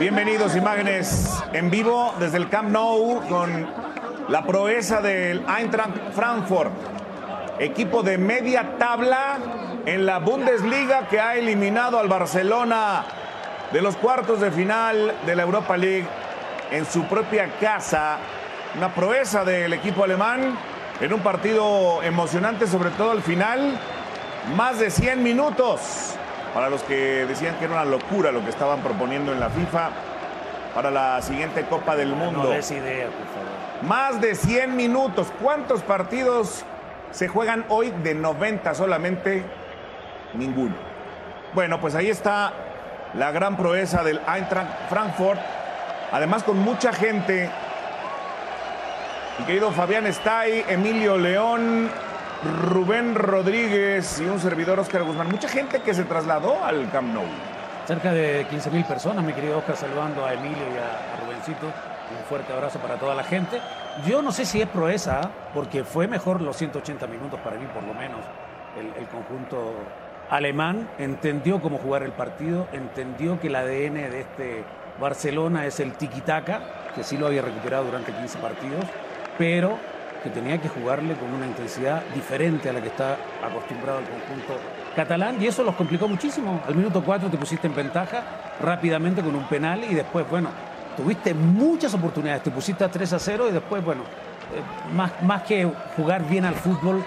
Bienvenidos, imágenes en vivo desde el Camp Nou con la proeza del Eintracht Frankfurt, equipo de media tabla en la Bundesliga que ha eliminado al Barcelona de los cuartos de final de la Europa League en su propia casa. Una proeza del equipo alemán en un partido emocionante, sobre todo al final. Más de 100 minutos para los que decían que era una locura lo que estaban proponiendo en la FIFA para la siguiente Copa del Mundo. No des idea, por favor. Más de 100 minutos. ¿Cuántos partidos se juegan hoy de 90 solamente? Ninguno. Bueno, pues ahí está la gran proeza del Eintracht Frankfurt. Además con mucha gente. Mi querido Fabián Stay, Emilio León, Rubén Rodríguez y un servidor Oscar Guzmán. Mucha gente que se trasladó al Camp Nou. Cerca de 15 mil personas, mi querido Oscar, saludando a Emilio y a, a Rubencito. Un fuerte abrazo para toda la gente. Yo no sé si es proeza, porque fue mejor los 180 minutos para mí, por lo menos. El, conjunto alemán entendió cómo jugar el partido, entendió que el ADN de este Barcelona es el tiki-taka, que sí lo había recuperado durante 15 partidos, pero que tenía que jugarle con una intensidad diferente a la que está acostumbrado el conjunto catalán y eso los complicó muchísimo. Al minuto 4 te pusiste en ventaja rápidamente con un penal y después, bueno, tuviste muchas oportunidades, te pusiste a 3 a 0 y después, bueno, eh, más, más que jugar bien al fútbol,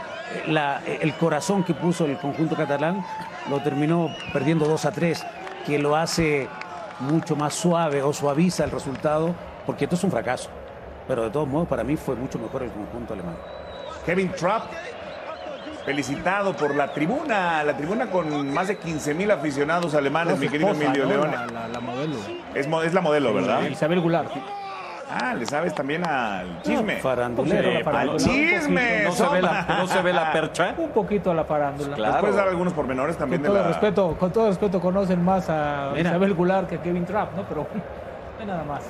eh, eh, el corazón que puso el conjunto catalán lo terminó perdiendo 2 a 3, que lo hace mucho más suave o suaviza el resultado, porque esto es un fracaso. Pero de todos modos, para mí fue mucho mejor el conjunto alemán. Kevin Trapp, felicitado por la tribuna, la tribuna con más de 15 mil aficionados alemanes, mi querido esposa, Emilio ¿no? León. La, la- la modelo. Es, la modelo, ¿verdad? Isabel Goulart. Ah, le sabes también al chisme. Farandulero. Sí, Al chisme. ¿No se, ve la, ¿No se ve la percha? Un poquito a la farándula. Claro. ¿Nos puedes dar algunos pormenores también Con de todo, la... respeto, con todo respeto, conocen más a Mira. Isabel Goulart que a Kevin Trapp, ¿no? Pero no hay nada más.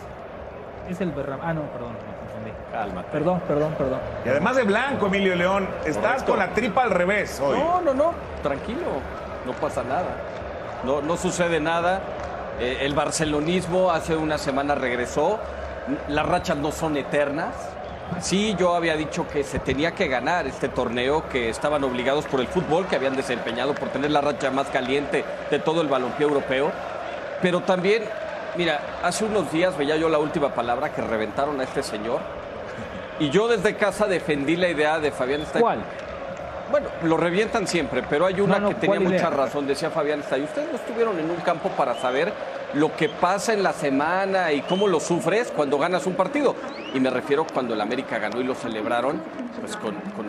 Es el Berram. Ah, no, perdón, me confundí. Cálmate. Perdón, perdón, perdón. Y además de blanco, Emilio León, estás Correcto. con la tripa al revés hoy. No, no, no, tranquilo, no pasa nada. No, no sucede nada. Eh, el barcelonismo hace una semana regresó. Las rachas no son eternas. Sí, yo había dicho que se tenía que ganar este torneo, que estaban obligados por el fútbol, que habían desempeñado por tener la racha más caliente de todo el balompié europeo. Pero también, mira, hace unos días veía yo la última palabra que reventaron a este señor. Y yo desde casa defendí la idea de Fabián Stay. ¿Cuál? Bueno, lo revientan siempre, pero hay una No, no, que tenía mucha razón, decía Fabián Stay. Ustedes no estuvieron en un campo para saber lo que pasa en la semana y cómo lo sufres cuando ganas un partido. Y me refiero cuando el América ganó y lo celebraron, pues con, con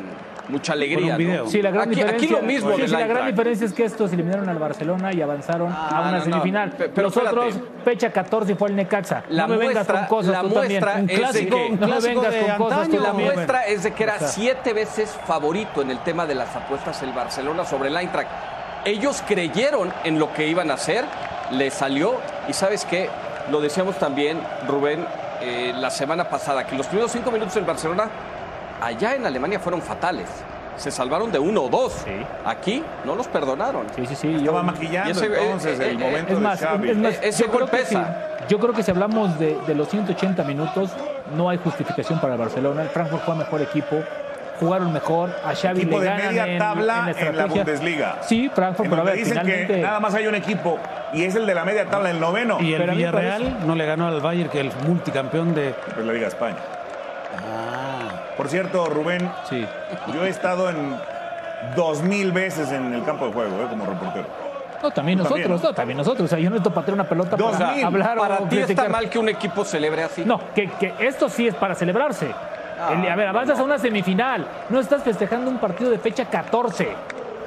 mucha alegría. Con un video. ¿no? Sí, la gran aquí, diferencia, aquí lo mismo sí, la gran diferencia es que estos eliminaron al Barcelona y avanzaron Ah, a una no, no. semifinal. Pe- pero Los otros, fecha 14 fue el Necaxa. La no me vengas muestra- con cosas la tú también. muestra Un es de que- no me clásico vengas de con cosas antaño, tú La también. muestra es de que era O sea, siete veces favorito en el tema de las apuestas el Barcelona sobre el Eintracht. Ellos creyeron en lo que iban a hacer, le salió y sabes qué, lo decíamos también Rubén eh, la semana pasada, que los primeros cinco minutos del Barcelona allá en Alemania fueron fatales. Se salvaron de uno o dos. Aquí no los perdonaron. Sí, sí, sí. yo- Estaba maquillando Y ese- entonces eh, el eh, momento Es más, de Xavi. es más, Eh, ese yo, gol creo que pesa. si, yo creo que si hablamos de, de los 180 minutos, no hay justificación para el Barcelona. El Frankfurt fue mejor equipo, jugaron mejor. A Xavi Equipo le de media en, tabla en la en la estrategia. Bundesliga. Sí, Frankfurt, pero a ver, dicen finalmente... que nada más hay un equipo y es el de la media tabla, el noveno. Y el Pero Villarreal no le ganó al Bayern, que es el multicampeón de. Pues la Liga España. Ah, Por cierto, Rubén, sí. yo he estado en dos mil veces en el campo de juego eh, como reportero. No, también nosotros, también. no, también nosotros. O sea, yo no patear una pelota Dos para mil. hablar Para o ti está criticar. mal que un equipo celebre así. No, que, que esto sí es para celebrarse. El- a ver, avanzas a una semifinal. No estás festejando un partido de fecha 14.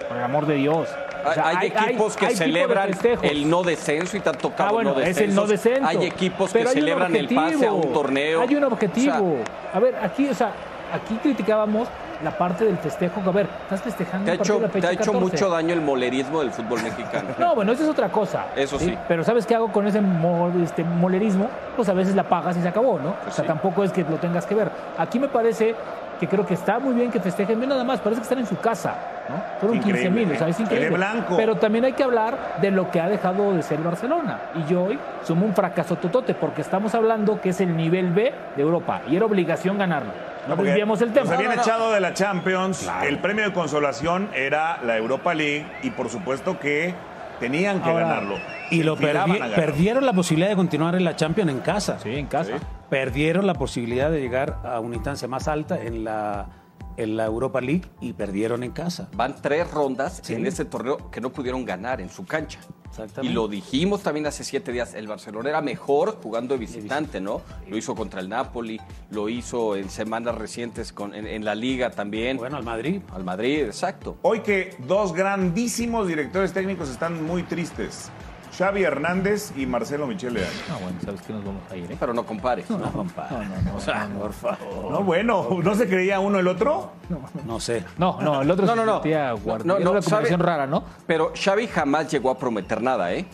Por el amor de Dios. O Hay, sea, hay equipos que hay celebran el no descenso y te han tocado Ah, bueno, no es el no descenso. Hay equipos que celebran el pase a un torneo. Hay un O objetivo. sea, a ver, aquí, o sea, aquí criticábamos la parte del festejo. A ver, estás festejando te ha hecho, de te ha hecho 14. mucho daño el molerismo del fútbol mexicano. No, bueno, eso es otra cosa. Eso sí. Pero ¿sabes qué hago con ese mo- este, molerismo? Pues a veces la pagas y se acabó, ¿no? Pues o sea, sí. tampoco es que lo tengas que ver. Aquí me parece que creo que está muy bien que festejen, ve nada más, parece que están en su casa, ¿no? Fueron Increíble, 15 mil, ¿eh? o sea, es de increíble. blanco. Pero también hay que hablar de lo que ha dejado de ser Barcelona. Y yo hoy sumo un fracaso totote, porque estamos hablando que es el nivel B de Europa y era obligación ganarlo. No el tema. Nos habían No, no, no. echado de la Champions. El premio de consolación era la Europa League y por supuesto que tenían que Ahora, ganarlo. Y Se lo perdi- a ganar. perdieron la posibilidad de continuar en la Champions en casa. Sí, en casa. Perdieron la posibilidad de llegar a una instancia más alta en la, en la Europa League y perdieron en casa. Van tres rondas Sí. en este torneo que no pudieron ganar en su cancha. Exactamente. Y lo dijimos también hace siete días, el Barcelona era mejor jugando de visitante, ¿no? Lo hizo contra el Napoli, lo hizo en semanas recientes con, en, en la liga también. Bueno, al Madrid. Al Madrid, exacto. Hoy que dos grandísimos directores técnicos están muy tristes. Xavi Hernández y Marcelo Michele. No, bueno, ¿sabes qué nos vamos a ir? eh? Pero no compares. No, compadre. No, no, no. O sea, Por favor. No, bueno, ¿no se creía uno el otro? No sé. No, no, el otro No, se no, no. sentía No, guardia- no, era no, una sabe- combinación rara, ¿no? Pero Xavi jamás llegó a prometer nada, ¿eh?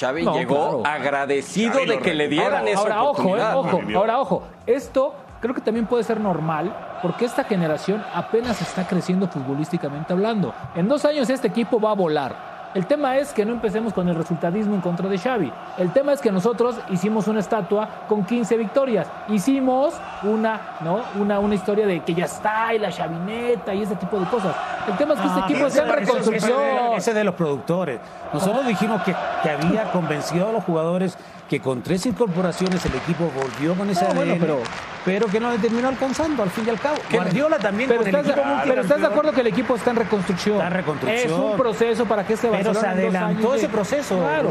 Xavi No, llegó claro. agradecido Xavi de que le dieran esa Ahora, ojo, eh, oportunidad. ojo, ahora, ojo. Esto creo que también puede ser normal porque esta generación apenas está creciendo futbolísticamente hablando. En dos años este equipo va a volar. El tema es que no empecemos con el resultadismo en contra de Xavi. El tema es que nosotros hicimos una estatua con 15 victorias. Hicimos una, ¿no? Una, una historia de que ya está y la chavineta y ese tipo de cosas. El tema es que este equipo está en reconstrucción. Ese, ese de los productores. Nosotros dijimos que, que había convencido a los jugadores que con tres incorporaciones el equipo volvió con ese No, bueno, ADN, pero- pero que no le terminó alcanzando al fin y al cabo. Guardiola también Pero con el estás, pero estás de acuerdo que el equipo está en reconstrucción. Está en reconstrucción. Es un proceso para que este Pero Barcelona se en dos adelantó ese de- proceso, Claro.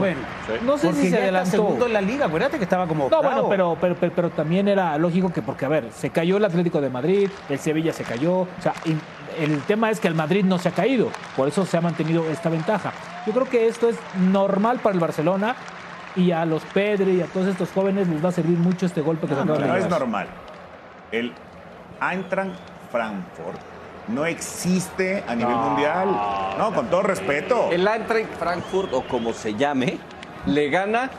No sé Porque si se adelantó. segundo en la liga. Acuérdate que estaba como No, octavo. bueno, pero, pero, pero, pero también era lógico que, porque, a ver, se cayó el Atlético de Madrid, el Sevilla se cayó. O sea, y el tema es que el Madrid no se ha caído. Por eso se ha mantenido esta ventaja. Yo creo que esto es normal para el Barcelona y a los Pedri y a todos estos jóvenes les va a servir mucho este golpe que se acaba de No es normal. El Eintracht Frankfurt no existe a nivel mundial. No, con todo respeto. El Eintracht Frankfurt, o como se llame, le gana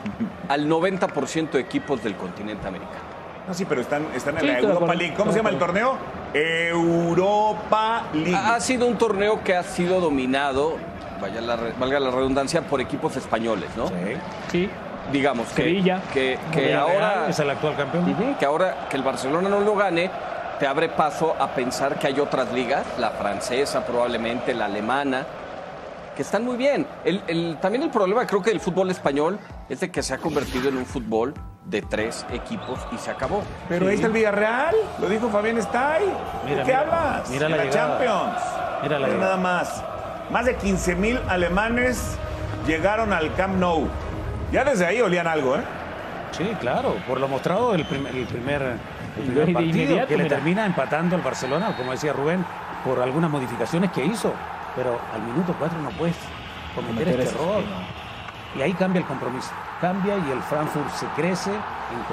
al 90% de equipos del continente americano. No, sí, pero están, están en Sí, la Europa. League. ¿Cómo Estoy se llama el torneo? Europa League. Ha sido un torneo que ha sido dominado, vaya la valga la redundancia, por equipos españoles, ¿no? Sí. Sí, Digamos que, Sevilla. que, que Villarreal ahora es el actual campeón. Que ahora que el Barcelona no lo gane, te abre paso a pensar que hay otras ligas, la francesa probablemente, la alemana, que están muy bien. El- el- también el problema creo que del fútbol español es de que se ha convertido en un fútbol de tres equipos y se acabó. Pero ahí está el Villarreal. Lo dijo Fabián Stay. Mira, ¿De qué mira, hablas? mira la la. Champions. Mira la Mira llegada. nada más. Más de 15 mil alemanes llegaron al Camp Nou. Ya desde ahí olían algo, ¿eh? Sí, claro, por lo mostrado el primer, el primer, el partido inmediato, que le mira. termina empatando al Barcelona, como decía Rubén, por algunas modificaciones que hizo, pero al minuto cuatro no puedes cometer, Cometer este error. Y ahí cambia el compromiso, cambia y el Frankfurt se crece en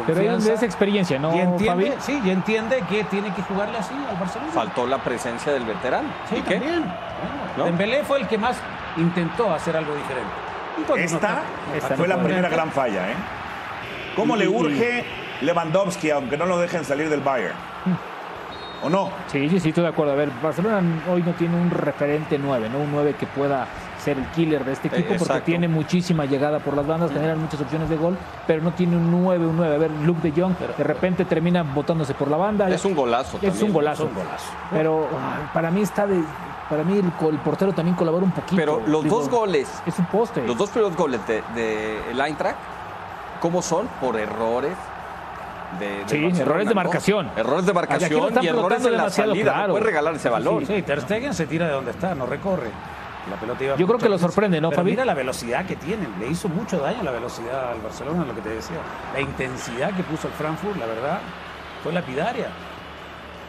Pero es confianza. de esa experiencia, ¿no, y entiende, Fabi? sí, y entiende que tiene que jugarle así al Barcelona. Faltó la presencia del veterano. Sí, ¿Y qué? también. Bueno, ¿No? Dembélé fue el que más intentó hacer algo diferente. No Esta, fue no la primera gran falla, ¿eh? ¿Cómo le urge Lewandowski, aunque no lo dejen salir del Bayern? ¿O no? Sí, sí, sí, estoy de acuerdo. A ver, Barcelona hoy no tiene un referente 9, ¿no? Un 9 que pueda ser el killer de este Eh, equipo porque tiene muchísima llegada por las bandas, generan muchas opciones de gol, pero no tiene un 9, un 9. A ver, Luke de Jong de repente termina botándose por la banda. Es un golazo. Es también. un golazo. Es un golazo. Pero ah, para mí está de. Para mí el, portero también colabora un poquito. Pero los Digo, dos goles, Es un poste. los dos primeros goles de, de el Eintracht, ¿cómo son? Por errores. De, de Sí, Barcelona, errores de ¿no? marcación. Errores de marcación y errores en la salida. claro. No puedes regalar ese balón. Sí, Ter Stegen se tira de donde está, no recorre. La pelota iba Yo creo que lo sorprende, ¿no, Fabi? Mira la velocidad que tienen. Le hizo mucho daño la velocidad al Barcelona, lo que te decía. La intensidad que puso el Frankfurt, la verdad, fue lapidaria.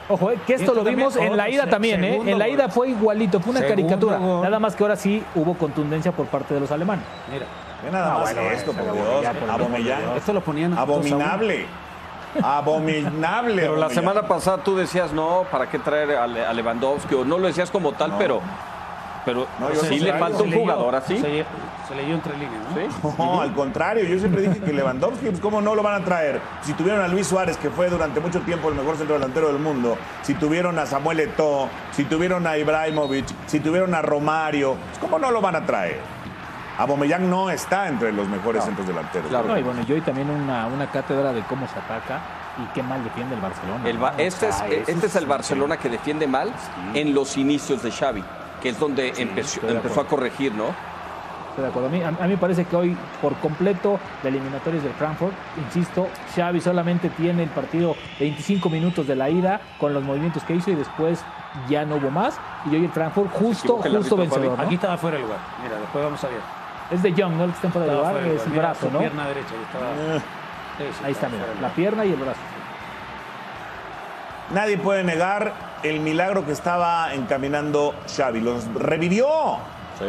Ojo, eh, que esto, esto lo vimos también, en la ida se- también, ¿eh? En la ida fue igualito, fue una caricatura. gol. Nada más que ahora sí hubo contundencia por parte de los alemanes. Mira, Ve nada Ah, más bueno, esto, por Dios. por esto lo ponían. Abominable. Abominable. Pero la semana pasada tú decías, no, ¿para qué traer a, Le- a Lewandowski? O no lo decías como tal, pero, pero No, yo sí le falta un Se leyó- jugador así. Se, se leyó entre líneas, ¿no? Sí. No, al contrario, yo siempre dije que Lewandowski, pues, ¿cómo no lo van a traer? Si tuvieron a Luis Suárez, que fue durante mucho tiempo el mejor centro delantero del mundo, si tuvieron a Samuel Eto'o, si tuvieron a Ibrahimovic, si tuvieron a Romario, pues, ¿cómo no lo van a traer? Abomellán no está entre los mejores centros delanteros. Claro. No, y bueno, yo y también una, una cátedra de cómo se ataca y qué mal defiende el Barcelona. El Ba- ¿no? O este es, sea, este es el Barcelona que defiende mal en los inicios de Xavi, que es donde empezó, empezó a corregir, ¿no? Estoy de acuerdo. A mí, a, a mí me parece que hoy, por completo, la eliminatorias del Frankfurt, insisto, Xavi solamente tiene el partido 25 minutos de la ida con los movimientos que hizo y después ya no hubo más. Y hoy el Frankfurt justo, el justo vencedor. ¿no? Aquí estaba fuera de lugar. Mira, después vamos a ver. Es de Young, ¿no? El que está en fuera de Estaba lugar, es el brazo, ¿no? pierna derecha. ahí estaba- Eh, Sí, sí, Ahí está, mira, la pierna y el brazo. Nadie puede negar el milagro que estaba encaminando Xavi. Los revivió. Sí.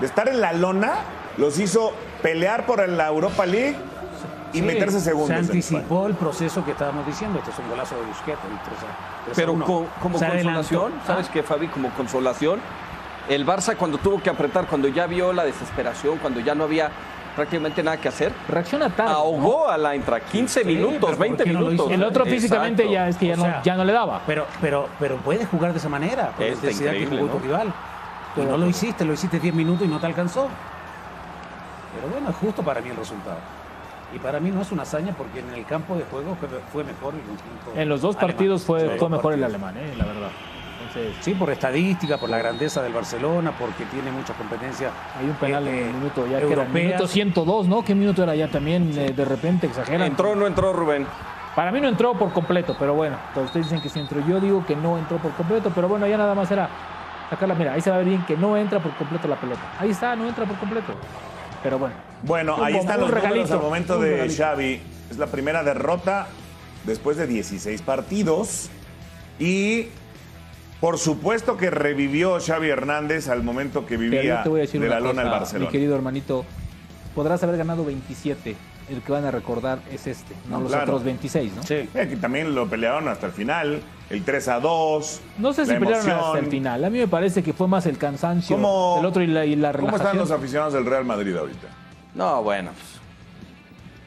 De estar en la lona, los hizo pelear por la Europa League y Sí, meterse segundos. Se anticipó el proceso que estábamos diciendo. Este es un golazo de Busquets. el 3 a- 3 a Pero 1. co- como Se consolación, adelantó. ¿sabes qué, Fabi? Como consolación, el Barça cuando tuvo que apretar, cuando ya vio la desesperación, cuando ya no había prácticamente nada que hacer, Reacciona tarde. ¿no? ahogó a la intra 15 Sí, minutos, pero ¿por 20 qué no lo minutos. El otro físicamente Exacto. ya es que ya, O no, sea, ya no le daba. Pero, pero, pero puede jugar de esa manera, Está intensidad que increíble, jugó ¿no? tu rival. Y no lo hiciste, lo hiciste 10 minutos y no te alcanzó. Pero bueno, es justo para mí el resultado. Y para mí no es una hazaña porque en el campo de juego fue, fue mejor el conjunto En los dos alemán. partidos fue, fue mejor el alemán, eh, la verdad. Sí, por estadística, por la grandeza del Barcelona, porque tiene mucha competencia. hay un penal en eh, el minuto ya que era el minuto 102, ¿no? ¿Qué minuto era ya también? eh, de repente exageran. ¿Entró o no entró Rubén? Para mí no entró por completo, pero bueno, todos ustedes dicen que sí entró. Yo digo que no entró por completo, pero bueno, ya nada más era sacarla. Mira, ahí se va a ver bien que no entra por completo la pelota. Ahí está, no entra por completo. Pero bueno. Bueno, Un ahí están los regalito, al momento de regalito. Xavi. Es la primera derrota después de 16 partidos. Y por supuesto que revivió Xavi Hernández al momento que Pero vivía yo te voy a decir de la lona cosa, del Mi Barcelona. querido hermanito, podrás haber ganado 27. El que van a recordar es este, no, No, los claro. otros 26, ¿no? Sí. Eh, que también lo pelearon hasta el final, el 3 a 2. No sé si la pelearon emoción. hasta el final. A mí me parece que fue más el cansancio ¿Cómo- del otro y la, y la ¿Cómo están los aficionados del Real Madrid ahorita? No, bueno, pues,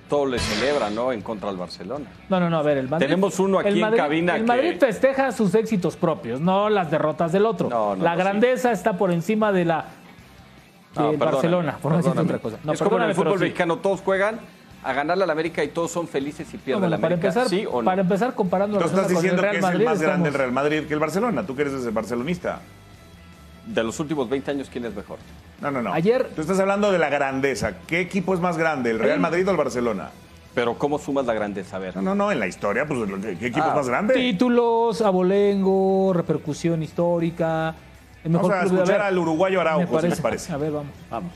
todo le celebra, ¿no? En contra del Barcelona. No, no, no, a ver, el Madrid. Tenemos uno aquí el en Madrid- cabina El que- Madrid festeja sus éxitos propios, no las derrotas del otro. No, no, la no, sí. grandeza está por encima de la No, perdóname, Barcelona, por no perdóname. otra cosa. No, es como en el fútbol sí. mexicano, todos juegan a ganarle al América y todos son felices y No, pierden bueno, la para América. empezar, ¿Sí o no? para empezar comparando Tú estás Barcelona con el diciendo que es Madrid, el más grande el Real Madrid que el Barcelona. Tú que eres ese barcelonista. De los últimos 20 años, ¿quién es mejor? No, no, no. Ayer- Tú estás hablando de la grandeza. ¿Qué equipo es más grande, el Real Madrid o el Barcelona? Pero ¿cómo sumas la grandeza? A ver. No, no, no. En la historia, pues, ¿qué equipo Ah, es más grande? Títulos, abolengo, repercusión histórica. El mejor Vamos a club de- escuchar ver, al uruguayo me Araujo, si les parece. A ver, vamos. Vamos.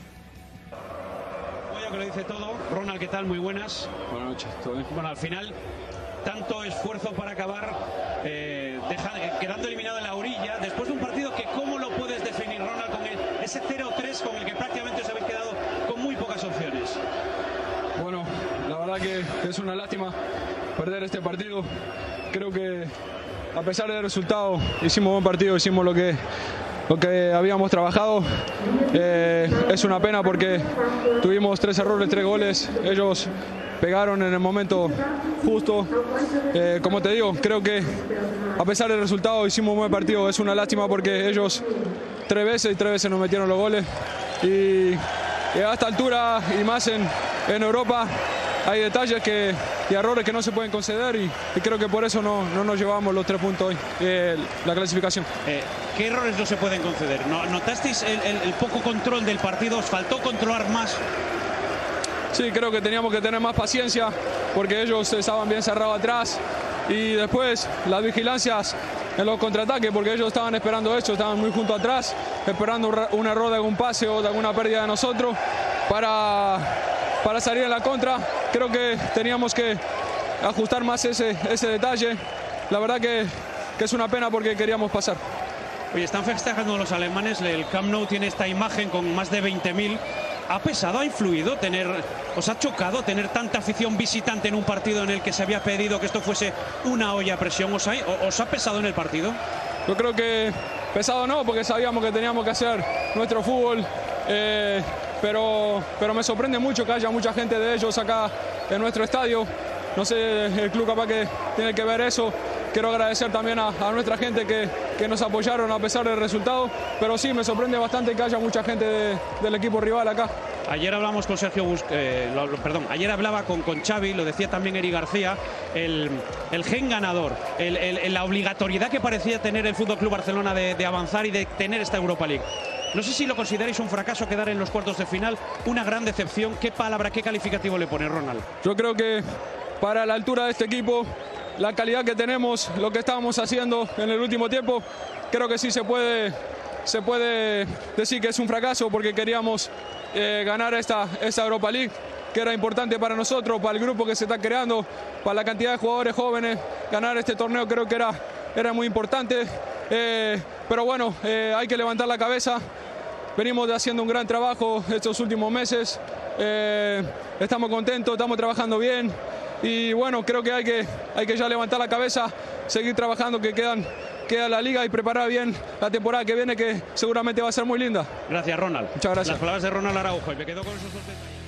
Goya que lo dice todo. Ronald, ¿qué tal? Muy buenas. Buenas noches, ¿todo bien? Bueno, al final, tanto esfuerzo para acabar eh, eh, quedando eliminado en la orilla, después de un partido que, ¿cómo lo puedes definir, Ronald, con el- ese 0-3 con el que prácticamente os habéis quedado con muy pocas opciones? Bueno, la verdad que es una lástima perder este partido. Creo que a pesar del resultado hicimos buen partido, hicimos lo que, lo que habíamos trabajado. Eh, es una pena porque tuvimos tres errores, tres goles. Ellos pegaron en el momento justo. Eh, como te digo, creo que a pesar del resultado hicimos un buen partido. Es una lástima porque ellos tres veces y tres veces nos metieron los goles. Y, y a esta altura y más en, en Europa hay detalles que, y errores que no se pueden conceder y, y creo que por eso no, no nos llevamos los tres puntos hoy, eh, la clasificación. Eh, ¿Qué errores no se pueden conceder? ¿No- ¿Notasteis el, el- el poco control del partido? ¿Os faltó controlar más? Sí, creo que teníamos que tener más paciencia porque ellos estaban bien cerrados atrás y después las vigilancias en los contraataques porque ellos estaban esperando eso, estaban muy junto atrás, esperando un, ra- un error de algún pase o de alguna pérdida de nosotros para, para salir en la contra. Creo que teníamos que ajustar más ese, ese detalle. La verdad que que es una pena porque queríamos pasar. Oye, están festejando los alemanes, el Camp Nou tiene esta imagen con más de 20.000. ¿Ha pesado, ha influido tener, os ha chocado tener tanta afición visitante en un partido en el que se había pedido que esto fuese una olla a presión? ¿Os ha, os ha pesado en el partido? Yo creo que pesado no, porque sabíamos que teníamos que hacer nuestro fútbol. eh, pero, pero me sorprende mucho que haya mucha gente de ellos acá en nuestro estadio. No sé, el club capaz que tiene que ver eso. Quiero agradecer también a, nuestra gente que, que nos apoyaron a pesar del resultado. Pero sí, me sorprende bastante que haya mucha gente de- del equipo rival acá. Ayer hablamos con Sergio eh, perdón, ayer hablaba con, con Xavi, lo decía también Eri García, el, el gen ganador, la obligatoriedad que parecía tener el Fútbol Club Barcelona de avanzar y de tener esta Europa League. No sé si lo consideráis un fracaso quedar en los cuartos de final, una gran decepción. ¿Qué palabra, qué calificativo le pone Ronald? Yo creo que para la altura de este equipo, la calidad que tenemos, lo que estábamos haciendo en el último tiempo, creo que sí se puede, se puede decir que es un fracaso porque queríamos eh, ganar esta, esta Europa League, que era importante para nosotros, para el grupo que se está creando, para la cantidad de jugadores jóvenes. Ganar este torneo creo que era, era muy importante. Eh, pero bueno, eh, hay que levantar la cabeza. Venimos haciendo un gran trabajo estos últimos meses. Eh, estamos contentos, estamos trabajando bien. Y bueno, creo que hay que, hay que ya levantar la cabeza, seguir trabajando, que quedan, queda la liga y preparar bien la temporada que viene, que seguramente va a ser muy linda. Gracias, Ronald. Muchas gracias. Las palabras de Ronald Araujo. Y me quedo con.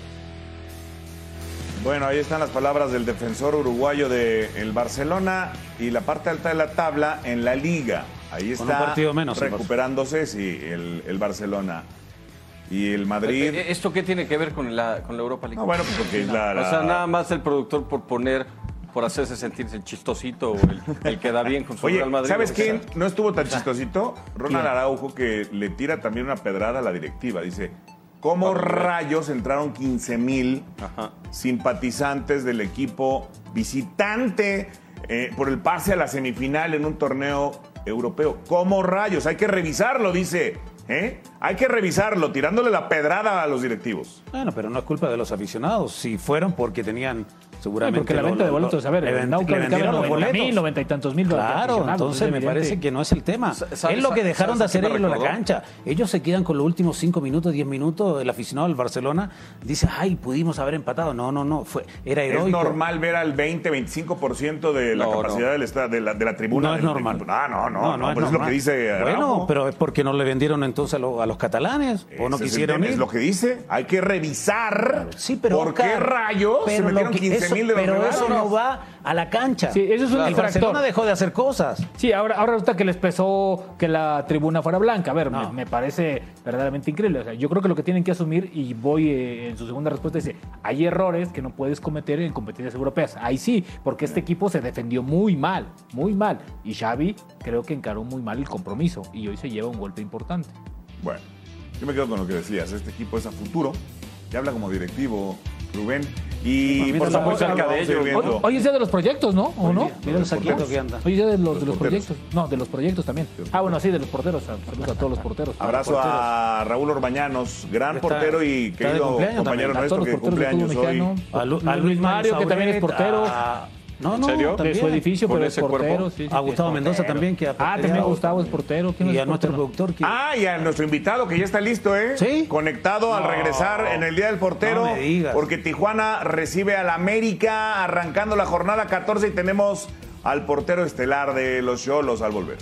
Bueno, ahí están las palabras del defensor uruguayo del Barcelona y la parte alta de la tabla en la liga. Ahí Con un está partido menos, el recuperándose, sí, el, el Barcelona. Y el Madrid. Eh, ¿Esto qué tiene que ver con la, con la Europa League? No, bueno, pues porque la- O sea, nada más el productor por poner, por hacerse sentirse chistosito o el, el que da bien con su Oye, Real Madrid. ¿sabes quién no estuvo tan chistosito? Ronald ¿Quién? Araujo que le tira también una pedrada a la directiva. Dice, ¿cómo rayos entraron 15 mil simpatizantes del equipo visitante eh, por el pase a la semifinal en un torneo europeo? ¿Cómo rayos? Hay que revisarlo, dice. ¿eh? Hay que revisarlo, tirándole la pedrada a los directivos. Bueno, pero no es culpa de los aficionados. Si fueron porque tenían seguramente. porque la lo- venta de lo- boletos, a ver, le, vendieron los 90 mil, boletos. 90 y tantos mil Claro, aficionados, entonces es me parece que no es el tema. ¿Sabes- Es lo que dejaron de hacer ellos en la cancha. Ellos se quedan con los últimos 5 minutos, 10 minutos. El aficionado del Barcelona dice, ay, pudimos haber empatado. No, no, no. Fue, era heroico. Es normal ver al 20-25% de la No, capacidad no. del esta- de, la, de la tribuna. No es del- normal. Ah, no, no, no, es pero es lo que dice Bueno, pero es porque no le vendieron entonces a, lo- a los catalanes. O no es quisieron tema, ir. Es lo que dice. Hay que revisar Sí, pero por qué rayos se pero metieron que- 15 eso- mil de los Pero eso no va a la cancha. Sí, eso es un infractor. Barcelona dejó de hacer cosas. Sí, ahora, ahora resulta que les pesó que la tribuna fuera blanca. A ver, me, me parece verdaderamente increíble. O sea, yo creo que lo que tienen que asumir, y voy eh, en su segunda respuesta, dice, hay errores que no puedes cometer en competencias europeas. Ahí sí, porque este equipo se defendió muy mal, muy mal. Y Xavi creo que encaró muy mal el compromiso y hoy se lleva un golpe importante. Bueno, yo me quedo con lo que decías. Este equipo es a futuro. Ya habla como directivo Rubén. Y por muy cerca lo de ellos. Hoy, hoy es día de los proyectos, ¿no? ¿O no? Mira el saquito que anda. Hoy es día de los, Los de los proyectos. No, de los proyectos también. Ah, bueno, sí, de los porteros. Saludos a todos los porteros. Abrazo a Raúl Orbañanos, gran Está- portero y querido compañero también. A nuestro todos que los cumple años hoy. A Lu- a Luis Mario, que también es portero. No, ¿En no, de su edificio, ¿Con pero es portero. sí, sí, A Gustavo Mendoza también, que Ah, también. Gustavo es portero. ¿Quién Y es a nuestro portero? productor que... Ah, y a nuestro invitado que ya está listo, ¿eh? ¿Sí? Conectado al regresar en el Día del Portero. No me digas. Porque Tijuana recibe al América arrancando la jornada 14 y tenemos al portero estelar de los Cholos al volver.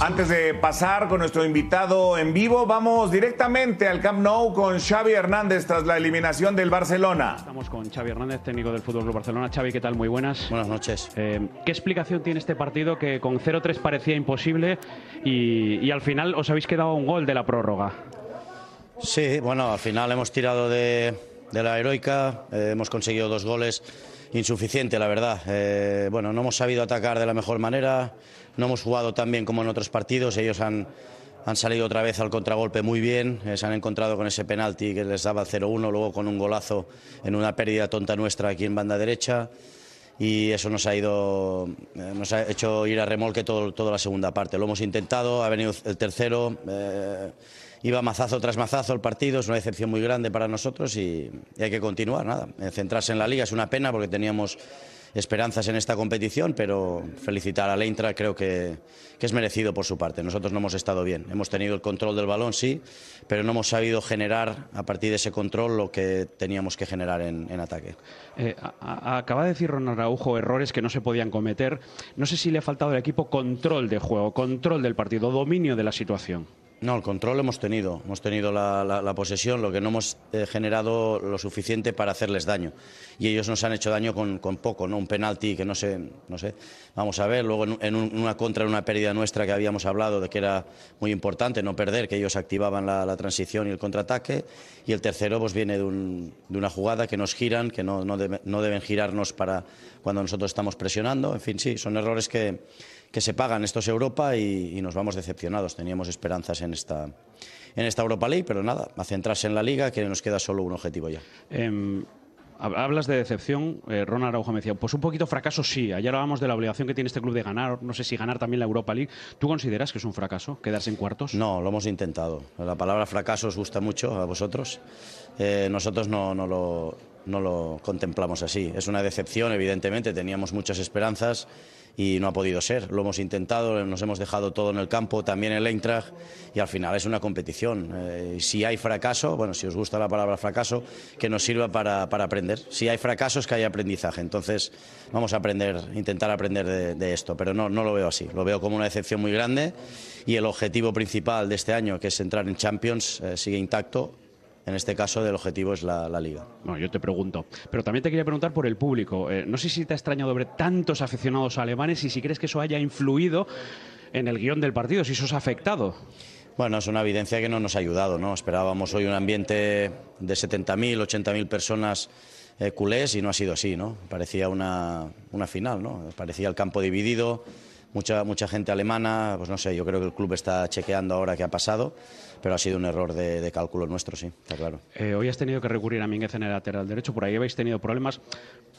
Antes de pasar con nuestro invitado en vivo, vamos directamente al Camp Nou con Xavi Hernández tras la eliminación del Barcelona. Estamos con Xavi Hernández, técnico del Fútbol Club Barcelona. Xavi, ¿qué tal? Muy buenas. Buenas noches. Eh, ¿Qué explicación tiene este partido que con 0-3 parecía imposible y, y al final os habéis quedado a un gol de la prórroga? Sí, bueno, al final hemos tirado de, de la heroica, eh, hemos conseguido dos goles, insuficiente la verdad. Eh, bueno, no hemos sabido atacar de la mejor manera, no hemos jugado tan bien como en otros partidos, ellos han, han salido otra vez al contragolpe muy bien, eh, se han encontrado con ese penalti que les daba el 0-1, luego con un golazo en una pérdida tonta nuestra aquí en banda derecha. y eso nos ha ido eh, nos ha hecho ir a remolque todo, toda la segunda parte. Lo hemos intentado, ha venido el tercero eh, iba mazazo tras mazazo el partido, es una decepción muy grande para nosotros y, y hay que continuar, nada, centrarse en la liga es una pena porque teníamos esperanzas en esta competición, pero felicitar a Eintracht creo que, es merecido por su parte. Nosotros no hemos estado bien, hemos tenido el control del balón, sí, pero no hemos sabido generar a partir de ese control lo que teníamos que generar en, ataque. Eh, acaba de decir Ronald Araujo errores que no se podían cometer. No sé si le ha faltado al equipo control de juego, control del partido, dominio de la situación. No, el control hemos tenido. Hemos tenido la, posesión, lo que no hemos eh, generado lo suficiente para hacerles daño. Y ellos nos han hecho daño con, poco, ¿no? Un penalti que no sé, no sé. Vamos a ver, luego en, en, un, una contra, en una pérdida nuestra que habíamos hablado de que era muy importante no perder, que ellos activaban la, transición y el contraataque. Y el tercero pues viene de, un, de una jugada que nos giran, que no, no deben girarnos para cuando nosotros estamos presionando. En fin, sí, son errores que que se pagan. Esto es Europa y, y, nos vamos decepcionados. Teníamos esperanzas en esta, en esta Europa League, pero nada, a centrarse en la Liga, que nos queda solo un objetivo ya. Eh, hablas de decepción, eh, Ronald Araujo me decía, pues un poquito fracaso sí. Ayer hablábamos de la obligación que tiene este club de ganar, no sé si ganar también la Europa League. ¿Tú consideras que es un fracaso quedarse en cuartos? No, lo hemos intentado. La palabra fracaso os gusta mucho a vosotros. Eh, nosotros no, no, lo, no lo contemplamos así. Es una decepción, evidentemente, teníamos muchas esperanzas y no ha podido ser. Lo hemos intentado, nos hemos dejado todo en el campo, también el Eintracht, y al final es una competición. Eh, si hay fracaso, bueno, si os gusta la palabra fracaso, que nos sirva para, para aprender. Si hay fracasos, que haya aprendizaje. Entonces, vamos a aprender, intentar aprender de, de, esto, pero no, no lo veo así. Lo veo como una decepción muy grande y el objetivo principal de este año, que es entrar en Champions, eh, sigue intacto en este caso el objetivo es la, la, liga. No, yo te pregunto. Pero también te quería preguntar por el público. Eh, no sé si te ha extrañado ver tantos aficionados alemanes y si crees que eso haya influido en el guion del partido, si eso os ha afectado. Bueno, es una evidencia que no nos ha ayudado, ¿no? Esperábamos hoy un ambiente de 70.000, 80.000 personas eh, culés y no ha sido así, ¿no? Parecía una, una final, ¿no? Parecía el campo dividido, mucha, mucha gente alemana, pues no sé, yo creo que el club está chequeando ahora qué ha pasado pero ha sido un error de, de cálculo nuestro, sí, está claro. Eh, hoy has tenido que recurrir a Mínguez en el lateral derecho, por ahí habéis tenido problemas,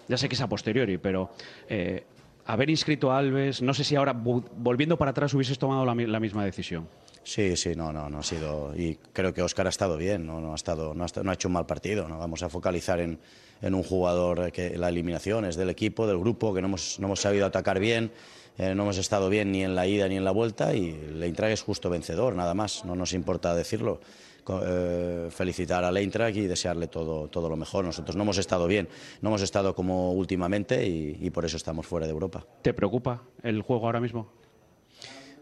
ya sé que es a posteriori, pero eh, haber inscrito a Alves, no sé si ahora, volviendo para atrás, hubieses tomado la, la, misma decisión. Sí, sí, no, no, no ha sido. Y creo que Oscar ha estado bien, no, no, ha, estado, no, ha, no ha hecho un mal partido. ¿no? Vamos a focalizar en, en un jugador que la eliminación es del equipo, del grupo, que no hemos, no hemos sabido atacar bien eh, no hemos estado bien ni en la ida ni en la vuelta y el Eintracht es justo vencedor, nada más, no nos importa decirlo. Eh, felicitar al Eintracht y desearle todo, todo lo mejor. Nosotros no hemos estado bien, no hemos estado como últimamente y, y por eso estamos fuera de Europa. ¿Te preocupa el juego ahora mismo?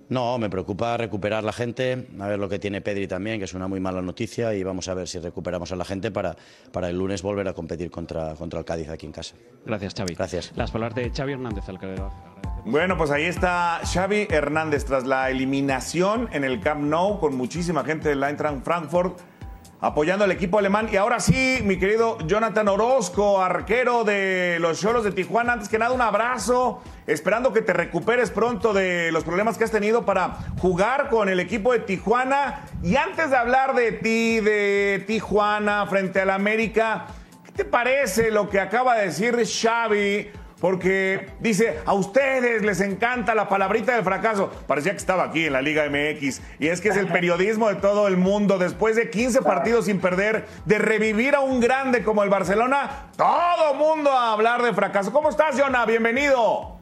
No, me preocupa recuperar la gente, a ver lo que tiene Pedri también, que es una muy mala noticia, y vamos a ver si recuperamos a la gente para, para el lunes volver a competir contra, contra el Cádiz aquí en casa. Gracias, Xavi. Gracias. Las palabras de Xavi Hernández, alcalde. Bueno, pues ahí está Xavi Hernández tras la eliminación en el Camp Nou con muchísima gente del Eintracht Frankfurt apoyando al equipo alemán. Y ahora sí, mi querido Jonathan Orozco, arquero de los Cholos de Tijuana. Antes que nada, un abrazo. Esperando que te recuperes pronto de los problemas que has tenido para jugar con el equipo de Tijuana. Y antes de hablar de ti, de Tijuana frente al América, ¿qué te parece lo que acaba de decir Xavi? Porque dice, a ustedes les encanta la palabrita del fracaso. Parecía que estaba aquí en la Liga MX. Y es que es el periodismo de todo el mundo. Después de 15 partidos sin perder, de revivir a un grande como el Barcelona, todo mundo a hablar de fracaso. ¿Cómo estás, Jonah? Bienvenido.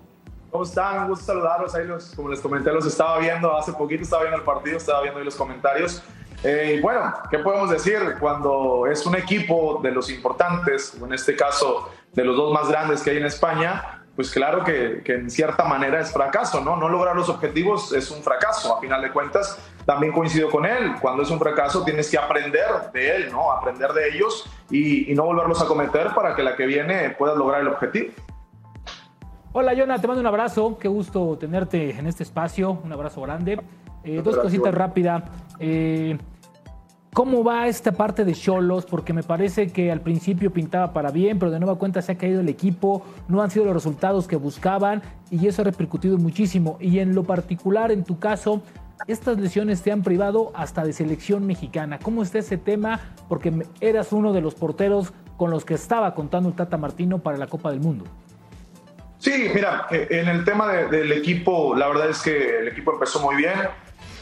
¿Cómo están? Un gusto saludarlos. Ahí los, como les comenté, los estaba viendo hace poquito, estaba viendo el partido, estaba viendo ahí los comentarios. Eh, bueno, ¿qué podemos decir cuando es un equipo de los importantes, en este caso de los dos más grandes que hay en España? Pues claro que, que, en cierta manera es fracaso, ¿no? No lograr los objetivos es un fracaso, a final de cuentas. También coincido con él, cuando es un fracaso tienes que aprender de él, ¿no? Aprender de ellos y, y no volverlos a cometer para que la que viene puedas lograr el objetivo. Hola, Jonah, te mando un abrazo. Qué gusto tenerte en este espacio. Un abrazo grande. Eh, dos cositas rápidas. Eh, ¿Cómo va esta parte de Cholos? Porque me parece que al principio pintaba para bien, pero de nueva cuenta se ha caído el equipo, no han sido los resultados que buscaban y eso ha repercutido muchísimo. Y en lo particular, en tu caso, estas lesiones te han privado hasta de selección mexicana. ¿Cómo está ese tema? Porque eras uno de los porteros con los que estaba contando el Tata Martino para la Copa del Mundo. Sí, mira, en el tema de, del equipo, la verdad es que el equipo empezó muy bien.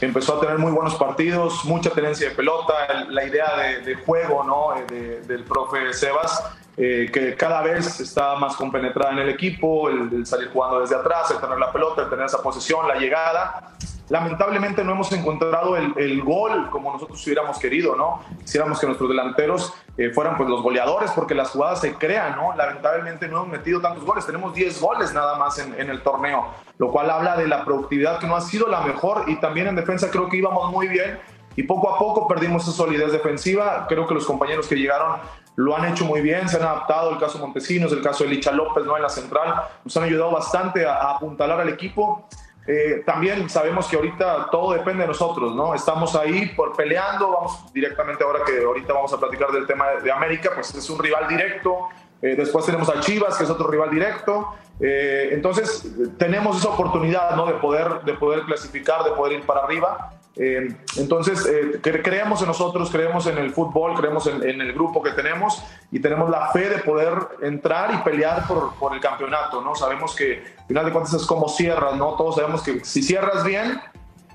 Empezó a tener muy buenos partidos, mucha tenencia de pelota, la idea de, juego ¿no? del profe Sebas, eh, que cada vez está más compenetrada en el equipo, el, salir jugando desde atrás, el tener la pelota, el tener esa posesión, la llegada. Lamentablemente no hemos encontrado el, gol como nosotros hubiéramos querido, ¿no? Quisiéramos que nuestros delanteros eh, fueran pues los goleadores porque las jugadas se crean, ¿no? Lamentablemente no hemos metido tantos goles, tenemos 10 goles nada más en, el torneo, lo cual habla de la productividad que no ha sido la mejor y también en defensa creo que íbamos muy bien y poco a poco perdimos esa solidez defensiva. Creo que los compañeros que llegaron lo han hecho muy bien, se han adaptado, el caso Montesinos, el caso de López ¿no? en la central, nos han ayudado bastante a, apuntalar al equipo. Eh, también sabemos que ahorita todo depende de nosotros, ¿no? Estamos ahí por peleando, vamos directamente ahora que ahorita vamos a platicar del tema de, América, pues es un rival directo. Eh, después tenemos a Chivas, que es otro rival directo. Eh, entonces tenemos esa oportunidad, ¿no? De poder, de poder clasificar, de poder ir para arriba. Eh, entonces, eh, creemos en nosotros, creemos en el fútbol, creemos en, el grupo que tenemos y tenemos la fe de poder entrar y pelear por, por, el campeonato, ¿no? Sabemos que, al final de cuentas, es como cierras, ¿no? Todos sabemos que si cierras bien,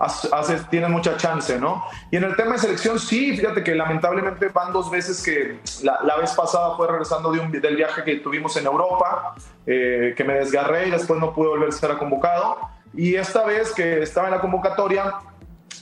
haces, tienes mucha chance, ¿no? Y en el tema de selección, sí, fíjate que lamentablemente van dos veces que la, vez pasada fue regresando de un, del viaje que tuvimos en Europa, eh, que me desgarré y después no pude volver a ser convocado. Y esta vez que estaba en la convocatoria,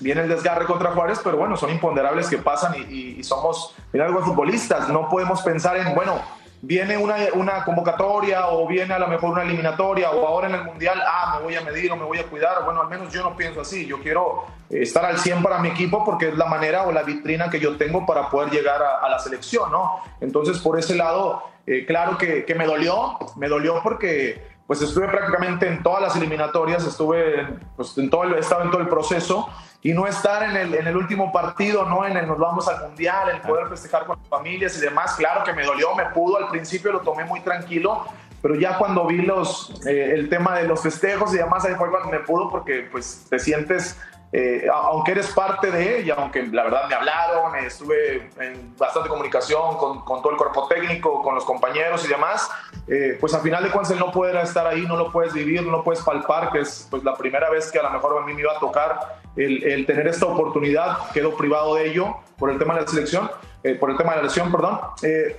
viene el desgarre contra Juárez, pero bueno, son imponderables que pasan y, somos, mira, algo futbolistas, no podemos pensar en, bueno, viene una, una, convocatoria o viene a lo mejor una eliminatoria o ahora en el Mundial, ah, me voy a medir o me voy a cuidar. Bueno, al menos yo no pienso así. Yo quiero eh, estar al 100 para mi equipo porque es la manera o la vitrina que yo tengo para poder llegar a, la selección, ¿no? Entonces, por ese lado, eh, claro que, que, me dolió, me dolió porque pues estuve prácticamente en todas las eliminatorias, estuve pues, en todo el, estaba en todo el proceso y no estar en el, en el último partido, no en el nos vamos al mundial, el poder festejar con las familias y demás, claro que me dolió, me pudo, al principio lo tomé muy tranquilo, pero ya cuando vi los, eh, el tema de los festejos y demás, ahí fue cuando me pudo porque pues te sientes eh, aunque eres parte de ella, aunque la verdad me hablaron, estuve en bastante comunicación con, con, todo el cuerpo técnico, con los compañeros y demás, eh, pues al final de cuentas el no poder estar ahí, no lo puedes vivir, no lo puedes palpar, que es pues la primera vez que a lo mejor a mí me iba a tocar el, el tener esta oportunidad, quedo privado de ello por el tema de la selección, eh, por el tema de la lesión, perdón,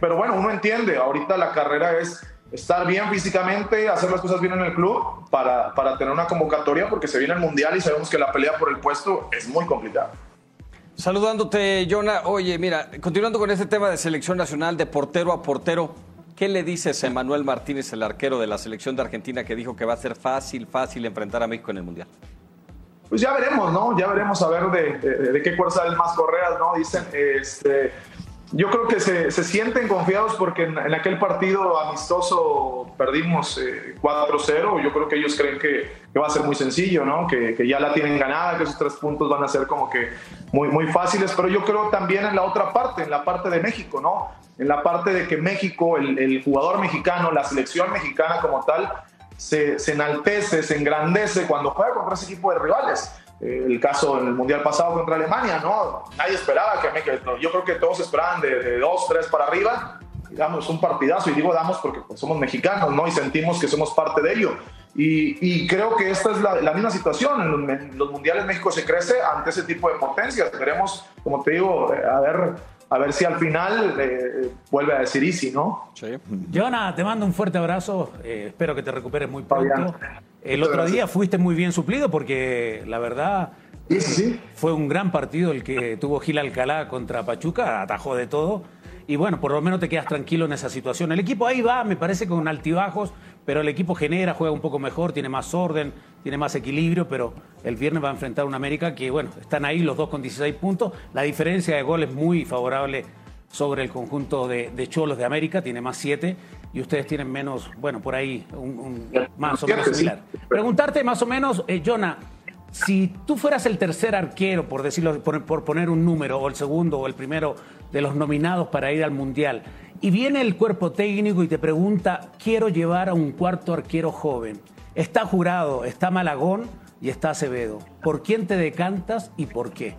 pero bueno, uno entiende, ahorita la carrera es estar bien físicamente, hacer las cosas bien en el club para, para tener una convocatoria porque se viene el Mundial y sabemos que la pelea por el puesto es muy complicada. Saludándote, Jonah. Oye, mira, continuando con este tema de selección nacional, de portero a portero, ¿qué le dices a Emanuel Martínez, el arquero de la selección de Argentina, que dijo que va a ser fácil, fácil enfrentar a México en el Mundial? Pues ya veremos, ¿no? Ya veremos a ver de, de, qué fuerza es más correas, ¿no? Dicen, este, yo creo que se, se sienten confiados porque en, aquel partido amistoso perdimos 4-0. Eh, Yo creo que ellos creen que, va a ser muy sencillo, ¿no? Que, que, ya la tienen ganada, que esos tres puntos van a ser como que muy, muy fáciles. Pero yo creo también en la otra parte, en la parte de México, ¿no? En la parte de que México, el, el jugador mexicano, la selección mexicana como tal, se, se enaltece, se engrandece cuando juega contra ese equipo de rivales el caso en el Mundial pasado contra Alemania, ¿no? Nadie esperaba que México, yo creo que todos esperaban de, dos, tres para arriba, digamos, un partidazo, y digo damos porque pues, somos mexicanos, ¿no? Y sentimos que somos parte de ello. Y, creo que esta es la, misma situación. En los, mundiales México se crece ante ese tipo de potencias. Veremos, como te digo, eh, a ver, a ver si al final eh, vuelve a decir Easy, ¿no? Sí. Joana, te mando un fuerte abrazo. Eh, espero que te recuperes muy pronto. El otro día fuiste muy bien suplido porque la verdad fue un gran partido el que tuvo Gil Alcalá contra Pachuca, atajó de todo. Y bueno, por lo menos te quedas tranquilo en esa situación. El equipo ahí va, me parece, con altibajos, pero el equipo genera, juega un poco mejor, tiene más orden, tiene más equilibrio, pero el viernes va a enfrentar a un América que, bueno, están ahí los dos con 16 puntos. La diferencia de gol es muy favorable sobre el conjunto de, Cholos de América, tiene más 7 y ustedes tienen menos, bueno, por ahí, un, más o menos similar. Preguntarte más o menos, eh, Jonah, si tú fueras el tercer arquero, por decirlo, por, poner un número, o el segundo o el primero de los nominados para ir al Mundial, y viene el cuerpo técnico y te pregunta, quiero llevar a un cuarto arquero joven, está jurado, está Malagón y está Acevedo, ¿por quién te decantas y por qué?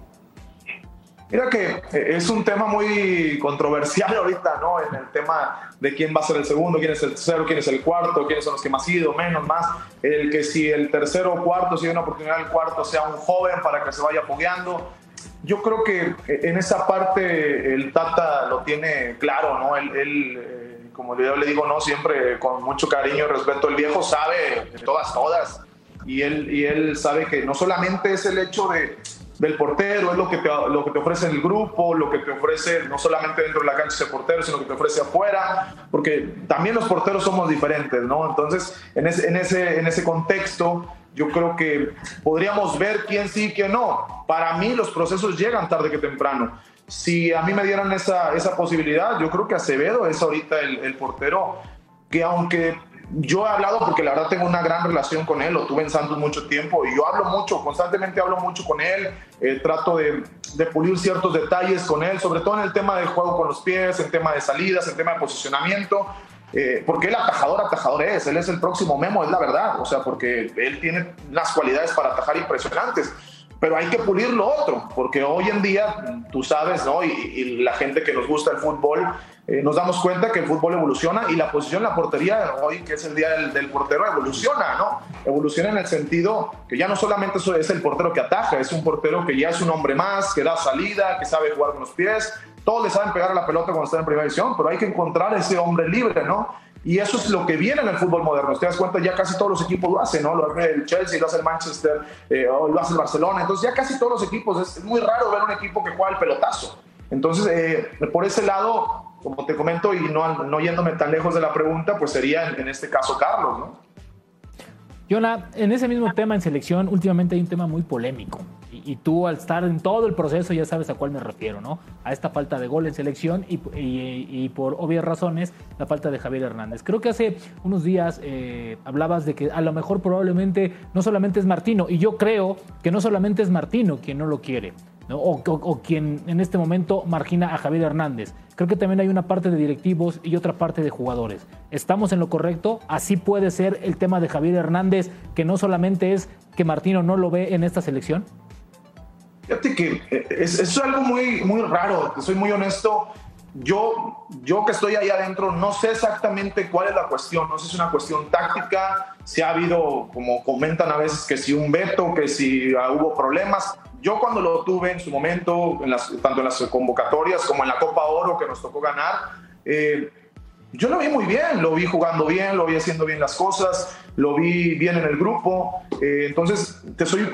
Mira que eh, es un tema muy controversial ahorita, ¿no? En el tema de quién va a ser el segundo, quién es el tercero, quién es el cuarto, quiénes son los que más ido, menos, más. El que si el tercero o cuarto, si hay una oportunidad el cuarto, sea un joven para que se vaya apoyando. Yo creo que eh, en esa parte el Tata lo tiene claro, ¿no? Él, él eh, como yo le digo, no siempre con mucho cariño y respeto, el viejo sabe de todas, todas. Y él, y él sabe que no solamente es el hecho de del portero, es lo que, te, lo que te ofrece el grupo, lo que te ofrece no solamente dentro de la cancha ese portero, sino que te ofrece afuera, porque también los porteros somos diferentes, ¿no? Entonces, en ese, en ese, en ese contexto, yo creo que podríamos ver quién sí y quién no. Para mí los procesos llegan tarde que temprano. Si a mí me dieran esa, esa posibilidad, yo creo que Acevedo es ahorita el, el portero que aunque yo he hablado porque la verdad tengo una gran relación con él, lo tuve en Santos mucho tiempo y yo hablo mucho, constantemente hablo mucho con él, eh, trato de, pulir ciertos detalles con él, sobre todo en el tema del juego con los pies, en tema de salidas, en tema de posicionamiento, eh, porque él atajador, atajador es, él es el próximo Memo, es la verdad, o sea, porque él tiene las cualidades para atajar impresionantes. Pero hay que pulir lo otro, porque hoy en día, tú sabes, ¿no? Y la gente que nos gusta el fútbol, eh, nos damos cuenta que el fútbol evoluciona y la posición la portería hoy, que es el día del, del, portero, evoluciona, ¿no? Evoluciona en el sentido que ya no solamente es el portero que ataja, es un portero que ya es un hombre más, que da salida, que sabe jugar con los pies. Todos le saben pegar a la pelota cuando está en primera división, pero hay que encontrar ese hombre libre, ¿no? Y eso es lo que viene en el fútbol moderno. Te das cuenta, ya casi todos los equipos lo hacen, ¿no? Lo hace el Chelsea, lo hace el Manchester, eh, lo hace el Barcelona. Entonces, ya casi todos los equipos. Es, muy raro ver un equipo que juega el pelotazo. Entonces, eh, por ese lado, como te comento, y no, no yéndome tan lejos de la pregunta, pues sería en, este caso Carlos, ¿no? Jonah, en ese mismo tema en selección, últimamente hay un tema muy polémico. Y, tú, al estar en todo el proceso, ya sabes a cuál me refiero, ¿no? A esta falta de gol en selección y, por obvias razones, la falta de Javier Hernández. Creo que hace unos días eh, hablabas de que a lo mejor probablemente no solamente es Martino, y yo creo que no solamente es Martino quien no lo quiere. ¿no? O, o, quien en este momento margina a Javier Hernández. Creo que también hay una parte de directivos y otra parte de jugadores. ¿Estamos en lo correcto? Así puede ser el tema de Javier Hernández, que no solamente es que Martino no lo ve en esta selección. Fíjate que es, es algo muy, muy raro, soy muy honesto. Yo, yo que estoy ahí adentro no sé exactamente cuál es la cuestión, no sé si es una cuestión táctica, si ha habido, como comentan a veces, que si un veto, que si hubo problemas yo cuando lo tuve en su momento, en las, tanto en las convocatorias como en la Copa Oro que nos tocó ganar, eh, yo lo vi muy bien, lo vi jugando bien, lo vi haciendo bien las cosas, lo vi bien en el grupo. Eh, entonces, te soy,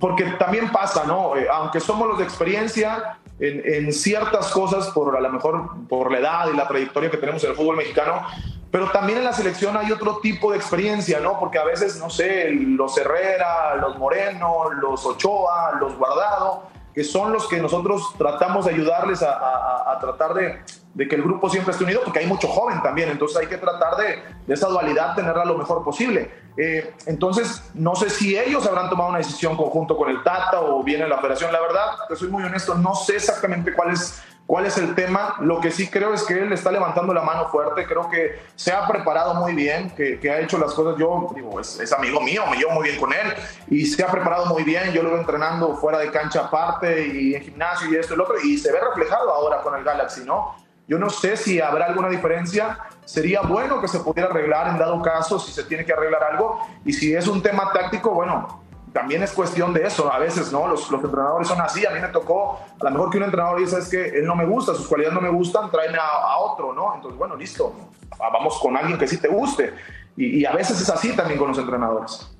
porque también pasa, ¿no? Eh, aunque somos los de experiencia en, en, ciertas cosas, por a lo mejor por la edad y la trayectoria que tenemos en el fútbol mexicano, pero también en la selección hay otro tipo de experiencia, ¿no? Porque a veces, no sé, los Herrera, los Moreno, los Ochoa, los Guardado, que son los que nosotros tratamos de ayudarles a, a, a tratar de, de, que el grupo siempre esté unido, porque hay mucho joven también, entonces hay que tratar de, de esa dualidad tenerla lo mejor posible. Eh, entonces, no sé si ellos habrán tomado una decisión conjunto con el Tata o viene la operación, la verdad, te soy muy honesto, no sé exactamente cuál es ¿Cuál es el tema? Lo que sí creo es que él está levantando la mano fuerte, creo que se ha preparado muy bien, que, que ha hecho las cosas, yo digo, es, es, amigo mío, me llevo muy bien con él y se ha preparado muy bien, yo lo veo entrenando fuera de cancha aparte y en gimnasio y esto y lo otro, y se ve reflejado ahora con el Galaxy, ¿no? Yo no sé si habrá alguna diferencia, sería bueno que se pudiera arreglar en dado caso, si se tiene que arreglar algo, y si es un tema táctico, bueno, también es cuestión de eso. A veces, ¿no? Los, los, entrenadores son así. A mí me tocó, a lo mejor que un entrenador dice, es que él no me gusta, sus cualidades no me gustan, tráeme a, otro, ¿no? Entonces, bueno, listo. Vamos con alguien que sí te guste. Y, a veces es así también con los entrenadores.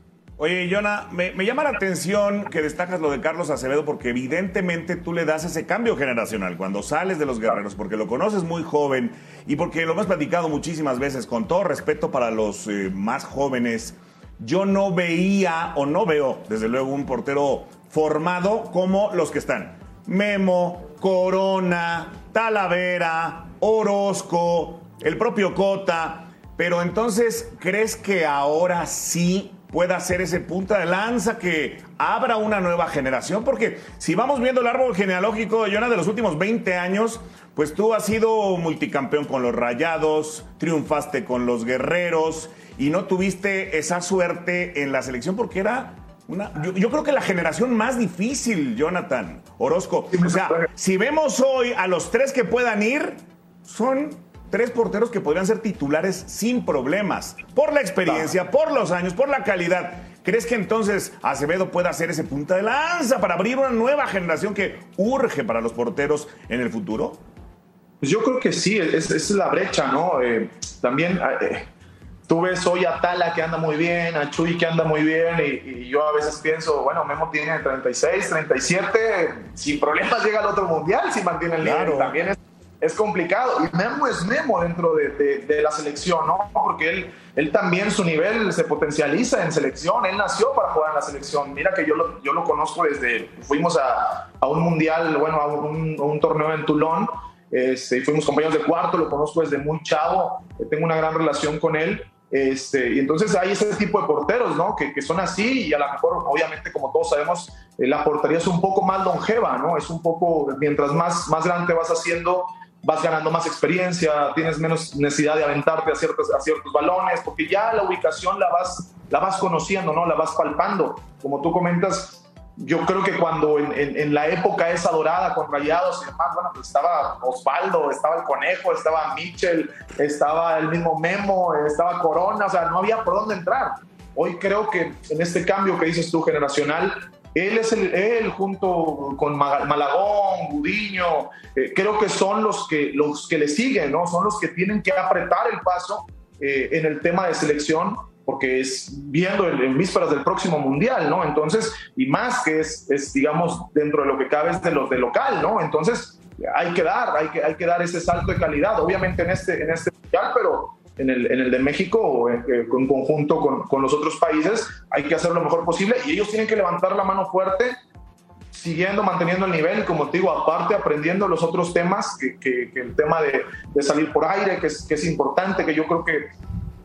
Oye, me, me, llama la atención que destacas lo de Carlos Acevedo porque evidentemente tú le das ese cambio generacional cuando sales de los guerreros, porque lo conoces muy joven y porque lo hemos platicado muchísimas veces, con todo respeto para los eh, más jóvenes yo no veía o no veo, desde luego, un portero formado como los que están. Memo, Corona, Talavera, Orozco, el propio Cota. Pero entonces, ¿crees que ahora sí pueda ser ese punta de lanza que abra una nueva generación? Porque si vamos viendo el árbol genealógico de Jonah de los últimos 20 años, pues tú has sido multicampeón con los Rayados, triunfaste con los Guerreros y no tuviste esa suerte en la selección porque era yo, yo, creo que la generación más difícil, Jonathan Orozco. O sea, si vemos hoy a los tres que puedan ir, son tres porteros que podrían ser titulares sin problemas. Por la experiencia, por los años, por la calidad. ¿Crees que entonces Acevedo pueda hacer ese punta de lanza para abrir una nueva generación que urge para los porteros en el futuro? Pues yo creo que sí, esa es, la brecha, ¿no? Eh, también eh, tú ves hoy a Tala que anda muy bien, a Chuy que anda muy bien, y, yo a veces pienso, bueno, Memo tiene 36, 37, sin problemas llega al otro mundial si mantiene el nivel. También es, es, complicado. Y Memo es Memo dentro de, de, la selección, ¿no? Porque él, él también su nivel se potencializa en selección, él nació para jugar en la selección. Mira que yo lo, yo lo conozco desde, fuimos a, a un mundial, bueno, a un, a un torneo en Toulon. Este, fuimos compañeros de cuarto, lo conozco desde muy chavo, tengo una gran relación con él este, y entonces hay ese tipo de porteros, ¿no? Que, que, son así y a lo mejor, obviamente, como todos sabemos, eh, la portería es un poco más longeva, ¿no? Es un poco, mientras más, más grande vas haciendo, vas ganando más experiencia, tienes menos necesidad de aventarte a ciertos, a ciertos balones, porque ya la ubicación la vas, la vas conociendo, ¿no? La vas palpando. Como tú comentas, yo creo que cuando en, la época esa dorada con Rayados y demás, bueno, pues estaba Osvaldo, estaba el Conejo, estaba Mitchell, estaba el mismo Memo, estaba Corona, o sea, no había por dónde entrar. Hoy creo que en este cambio que dices tú generacional, él es el, él junto con Malagón, Gudiño, eh, creo que son los que, los que le siguen, ¿no? Son los que tienen que apretar el paso eh, en el tema de selección porque es viendo en, vísperas del próximo mundial, ¿no? Entonces, y más que es, es, digamos, dentro de lo que cabe es de los de local, ¿no? Entonces, hay que dar, hay que, hay que dar ese salto de calidad, obviamente en este, en este mundial, pero en el, en el de México, en, eh, en conjunto con, con, los otros países, hay que hacer lo mejor posible y ellos tienen que levantar la mano fuerte siguiendo, manteniendo el nivel, como te digo, aparte aprendiendo los otros temas, que, que, que el tema de, de, salir por aire, que es, que es importante, que yo creo que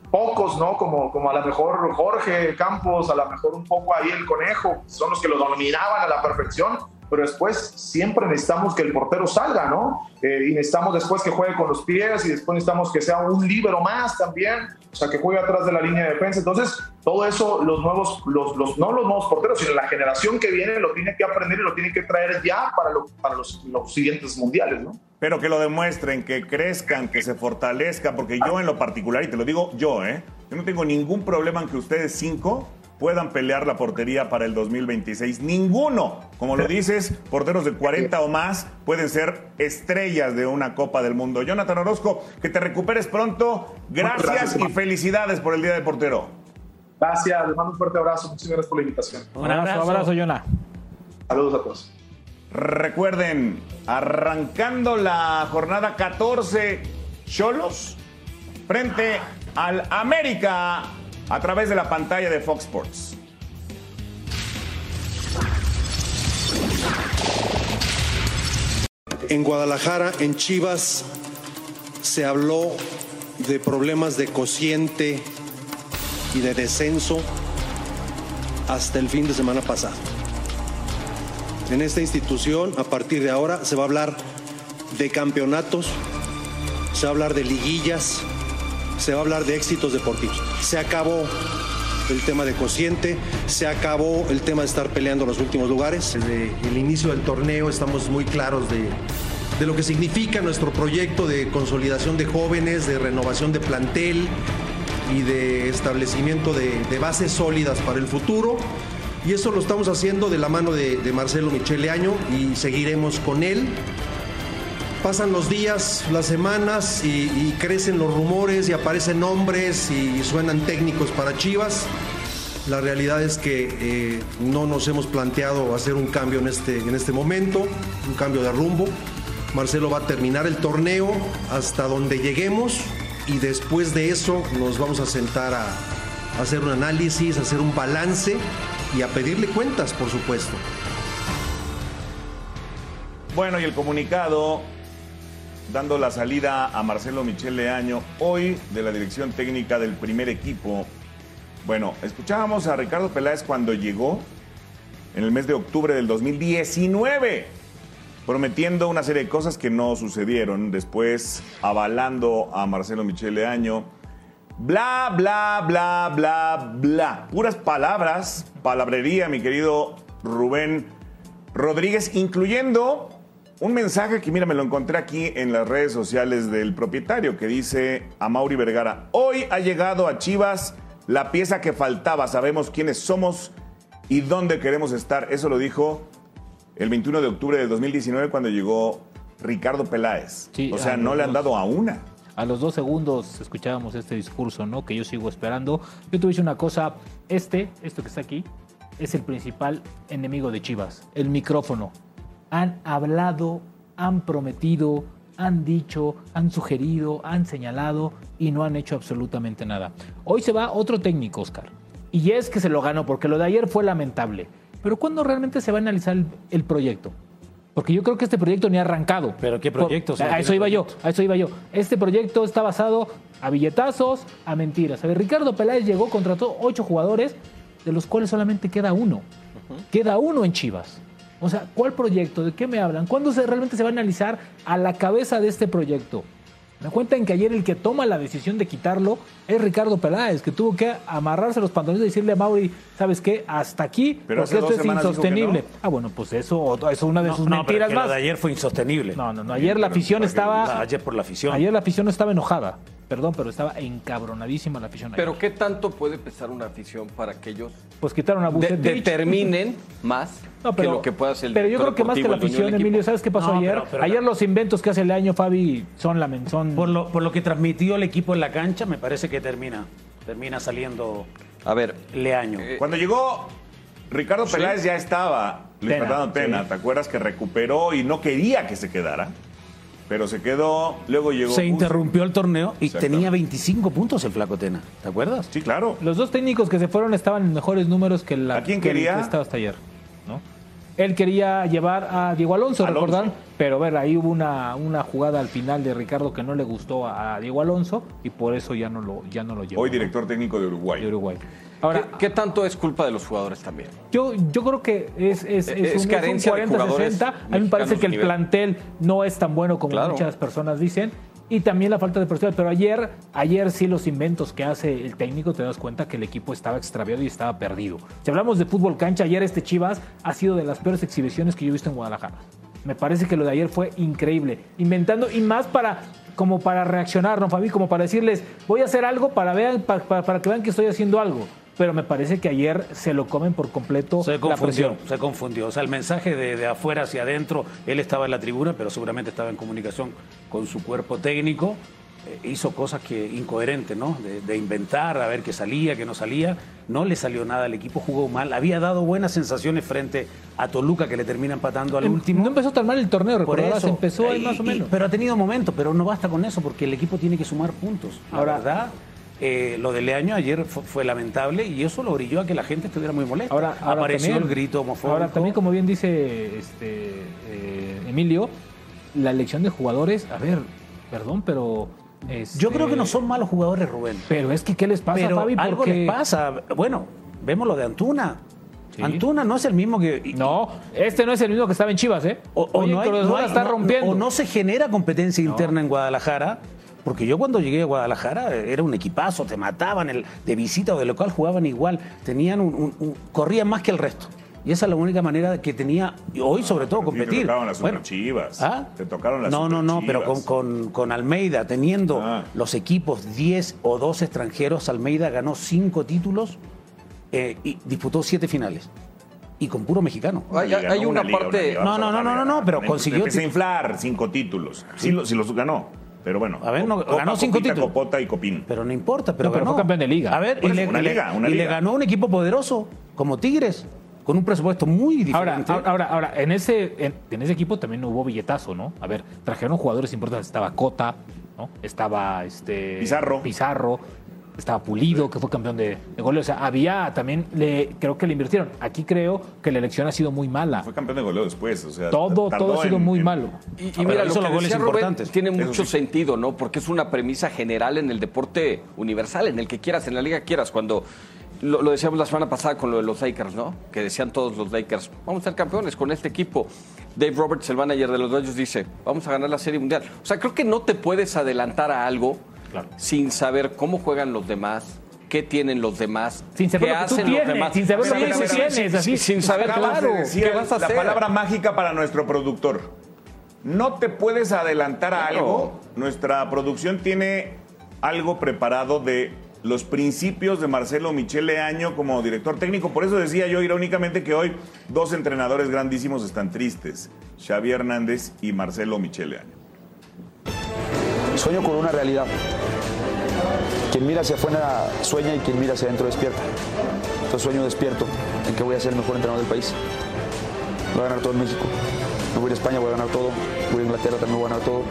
pocos, ¿no? Como, como a lo mejor Jorge Campos, a lo mejor un poco ahí el conejo, son los que lo dominaban a la perfección, pero después siempre necesitamos que el portero salga, ¿no? Eh, y necesitamos después que juegue con los pies y después necesitamos que sea un líbero más también, o sea, que juegue atrás de la línea de defensa. Entonces, todo eso, los nuevos, los, los, no los nuevos porteros, sino la generación que viene lo tiene que aprender y lo tiene que traer ya para, para los, los siguientes mundiales, ¿no? Pero que lo demuestren, que crezcan, que se fortalezcan, porque yo en lo particular, y te lo digo yo, ¿eh? Yo no tengo ningún problema en que ustedes cinco puedan pelear la portería para el 2026. Ninguno, como lo dices, porteros de 40 o más pueden ser estrellas de una Copa del Mundo. Jonathan Orozco, que te recuperes pronto. Gracias, y felicidades por el Día de Portero. Gracias, les mando un fuerte abrazo. Muchas gracias por la invitación. Un abrazo, un abrazo, Jonah. Saludos a todos. Recuerden, arrancando la jornada 14, Cholos frente al América a través de la pantalla de Fox Sports. En Guadalajara, en Chivas, se habló de problemas de cociente y de descenso hasta el fin de semana pasado. En esta institución, a partir de ahora, se va a hablar de campeonatos, se va a hablar de liguillas, se va a hablar de éxitos deportivos. Se acabó el tema de cociente, se acabó el tema de estar peleando los últimos lugares. Desde el inicio del torneo estamos muy claros de, de lo que significa nuestro proyecto de consolidación de jóvenes, de renovación de plantel y de establecimiento de, bases sólidas para el futuro. Y eso lo estamos haciendo de la mano de, de Marcelo Michele Año y seguiremos con él pasan los días, las semanas y, crecen los rumores y aparecen nombres y suenan técnicos para Chivas. La realidad es que eh, no nos hemos planteado hacer un cambio en este, en este momento, un cambio de rumbo. Marcelo va a terminar el torneo hasta donde lleguemos y después de eso nos vamos a sentar a, a hacer un análisis, a hacer un balance y a pedirle cuentas, por supuesto. Bueno, y el comunicado dando la salida a Marcelo Michel Leaño, hoy de la dirección técnica del primer equipo. Bueno, escuchábamos a Ricardo Peláez cuando llegó en el mes de octubre del 2019, prometiendo una serie de cosas que no sucedieron, después avalando a Marcelo Michel Leaño. Bla, bla, bla, bla, bla. Puras palabras, palabrería, mi querido Rubén Rodríguez, incluyendo un mensaje que, mira, me lo encontré aquí en las redes sociales del propietario que dice a Mauri Vergara, hoy ha llegado a Chivas la pieza que faltaba, sabemos quiénes somos y dónde queremos estar. Eso lo dijo el 21 de octubre de 2019 cuando llegó Ricardo Peláez. Sí, o sea, no le han dado a una. A los dos segundos escuchábamos este discurso, ¿no? Que yo sigo esperando. Yo te voy a decir una cosa. Este, esto que está aquí, es el principal enemigo de Chivas. El micrófono. Han hablado, han prometido, han dicho, han sugerido, han señalado y no han hecho absolutamente nada. Hoy se va otro técnico, Oscar. Y es que se lo ganó, porque lo de ayer fue lamentable. Pero ¿cuándo realmente se va a analizar el, el proyecto? Porque yo creo que este proyecto ni ha arrancado. ¿Pero qué proyecto? Por- a eso iba yo, a eso iba yo. Este proyecto está basado a billetazos, a mentiras. A ver, Ricardo Peláez llegó, contrató ocho jugadores, de los cuales solamente queda uno. Queda uno en Chivas. O sea, ¿cuál proyecto? ¿De qué me hablan? ¿Cuándo se, realmente se va a analizar a la cabeza de este proyecto? Me cuentan que ayer el que toma la decisión de quitarlo es Ricardo Peláez, que tuvo que amarrarse los pantalones y decirle a Mauri, ¿sabes qué? Hasta aquí, Pero porque esto es insostenible. no. Ah, bueno, pues eso, eso es una de No, sus no, pero mentiras que lo más. de ayer fue insostenible. No, no, no. Ayer la afición estaba. Ayer por la afición. Ayer la afición no estaba enojada. Perdón, pero estaba encabronadísima la afición. ayer. Pero ¿qué tanto puede pesar una afición para que ellos pues quitaron a de- determinen más No, pero, que lo que pueda hacer el Pero yo creo que más que la afición? Emilio, ¿sabes qué pasó No, ayer? pero- pero- ayer los inventos que hace el año Fabi son la son Por lo, por lo que transmitió el equipo en la cancha, me parece que termina, termina saliendo A ver, Leaño. Cuando llegó Ricardo Peláez ya estaba Luis Tena, Fernando Tena, sí. ¿te acuerdas que recuperó y no quería que se quedara? Pero se quedó, luego llegó Se interrumpió el torneo y tenía 25 puntos el Flaco Tena. ¿Te acuerdas? Sí, claro. Los dos técnicos que se fueron estaban en mejores números que, la, ¿A quién que quería? que estaba hasta ayer. ¿no? Él quería llevar a Diego Alonso, Alonso. ¿recordan? Pero a ver, ahí hubo una, una jugada al final de Ricardo que no le gustó a Diego Alonso y por eso ya no lo, ya no lo llevó. Hoy director técnico de Uruguay. de Uruguay. Ahora, ¿qué, qué tanto es culpa de los jugadores también? Yo, yo creo que es, es, es, Es un, carencia un 40-60. jugadores A mí me parece que el nivel. plantel no es tan bueno como Claro. muchas personas dicen. Y también la falta de personal. Pero ayer, ayer sí los inventos que hace el técnico, te das cuenta que el equipo estaba extraviado y estaba perdido. Si hablamos de fútbol cancha, ayer este Chivas ha sido de las peores exhibiciones que yo he visto en Guadalajara. Me parece que lo de ayer fue increíble. Inventando y más para como para reaccionar, ¿no, Fabi? Como para decirles, voy a hacer algo para, vean, pa- pa- para que vean que estoy haciendo algo. Pero me parece que ayer se lo comen por completo Se confundió, se confundió. O sea, el mensaje de, de afuera hacia adentro, él estaba en la tribuna, pero seguramente estaba en comunicación con su cuerpo técnico. Eh, hizo cosas que incoherentes, ¿no? De, de inventar, a ver qué salía, qué no salía. No le salió nada, el equipo jugó mal. Había dado buenas sensaciones frente a Toluca, que le termina empatando al Em, último. No empezó tan mal el torneo, Por recordarás, eso, empezó ahí más o y- menos. pero ha tenido momentos, pero no basta con eso, porque el equipo tiene que sumar puntos. La Ahora- verdad, eh, lo de Leaño ayer fue, fue lamentable y eso lo brilló a que la gente estuviera muy molesta. Ahora, ahora Apareció también- el grito homofóbico. Ahora también, como bien dice este, eh, Emilio, la elección de jugadores, a ver, perdón, pero... este, Yo creo que no son malos jugadores, Rubén. Pero es que, ¿qué les pasa, Pero Fabi? algo les pasa. Bueno, vemos lo de Antuna. Sí. Antuna no es el mismo que... No, este no es el mismo que estaba en Chivas, ¿eh? O, o Oye, no, hay- no está rompiendo. o no se genera competencia interna en Guadalajara. Porque yo cuando llegué a Guadalajara era un equipazo, te mataban el, de visita o de local, jugaban igual, tenían un, un- un- corrían más que el resto. Y esa es la única manera que tenía y hoy sobre todo Sí, te competir. tocaron las Bueno, superchivas. ¿Ah? Te tocaron las No, no, no, pero con, con- con Almeida, teniendo Ah. los equipos 10 o 12 extranjeros, Almeida ganó 5 títulos eh, y disputó 7 finales. Y con puro mexicano. Hay, liga, hay ¿no? una, liga, parte... liga, No, no, no, no, no, pero consiguió Empecé a inflar cinco títulos. Sí, lo- sí los ganó. Pero bueno. A ver, no, Copa, ganó cinco Copita, títulos. Copota y Copín. Pero no importa, pero, No, pero ganó. fue campeón de liga. A ver, y, eso, le, una liga, una y le ganó un equipo poderoso, como Tigres, con un presupuesto muy Ahora, diferente. ahora, ahora, en ese, en, en ese equipo también hubo billetazo, ¿no? A ver, trajeron jugadores importantes. Estaba Cota, ¿no? Estaba este Pizarro. Pizarro, estaba Pulido, que fue campeón de, de goleo. O sea, había también, le, creo que le invirtieron. Aquí creo que la elección ha sido muy mala. Fue campeón de goleo después. O sea, Todo, todo ha sido en- muy en- malo. Y, mira, lo que los goles decía Rubén importantes. tiene Eso mucho sí. sentido, ¿no? Porque es una premisa general en el deporte universal, en el que quieras, en la liga quieras. Cuando lo, lo decíamos la semana pasada con lo de los Lakers, ¿no? Que decían todos los Lakers, vamos a ser campeones con este equipo. Dave Roberts, el manager de los Dodgers, dice, vamos a ganar la Serie Mundial. O sea, creo que no te puedes adelantar a algo sin saber cómo juegan los demás, qué tienen los demás, Sin saber qué lo que tú hacen tienes, los demás. sin saber lo Sí, que tú sí, sí, tienes, sí, así. sin saber Acabas de claro, decir qué vas a la hacer. palabra mágica para nuestro productor. No te puedes adelantar a Claro. algo. Nuestra producción tiene algo preparado de los principios de Marcelo Michele Año como director técnico. Por eso decía yo irónicamente que hoy dos entrenadores grandísimos están tristes. Xavi Hernández y Marcelo Michele Año. Sueño con una realidad. Quien mira hacia afuera sueña y quien mira hacia adentro despierta. Entonces sueño despierto en que voy a ser el mejor entrenador del país. Voy a ganar todo en México. Voy a España, voy a ganar todo. Voy a Inglaterra, también voy a ganar todo.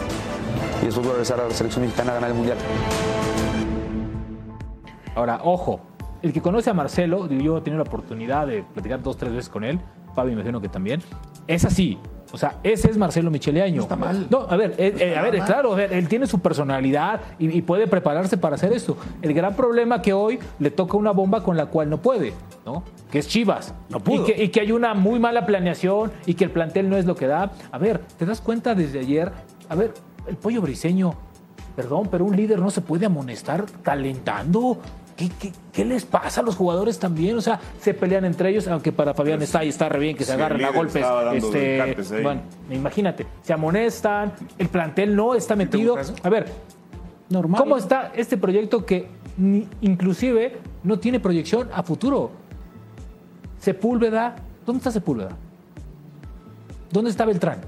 Y después voy a regresar a la selección mexicana a ganar el Mundial. Ahora, ojo, el que conoce a Marcelo, yo he tenido la oportunidad de platicar dos, tres veces con él, Fabi me imagino que también, es así. O sea, ese es Marcelo Micheleaño. No está mal. No, a ver, eh, eh, a ver, claro, a ver, él tiene su personalidad y, y puede prepararse para hacer esto. El gran problema que hoy le toca una bomba con la cual no puede, ¿no? Que es Chivas. No pudo. Y que, y que hay una muy mala planeación y que el plantel no es lo que da. A ver, ¿te das cuenta desde ayer? A ver, el pollo briseño, perdón, pero un líder no se puede amonestar calentando. ¿Qué, qué, qué les pasa a los jugadores también? O sea, se pelean entre ellos, aunque para Fabián está ahí, está re bien que se Sí, agarren a golpes. Este, bueno, imagínate, se amonestan, el plantel no está metido. A ver, Normal. ¿cómo está este proyecto que ni- inclusive no tiene proyección a futuro? Sepúlveda, ¿dónde está Sepúlveda? ¿Dónde está Beltrán?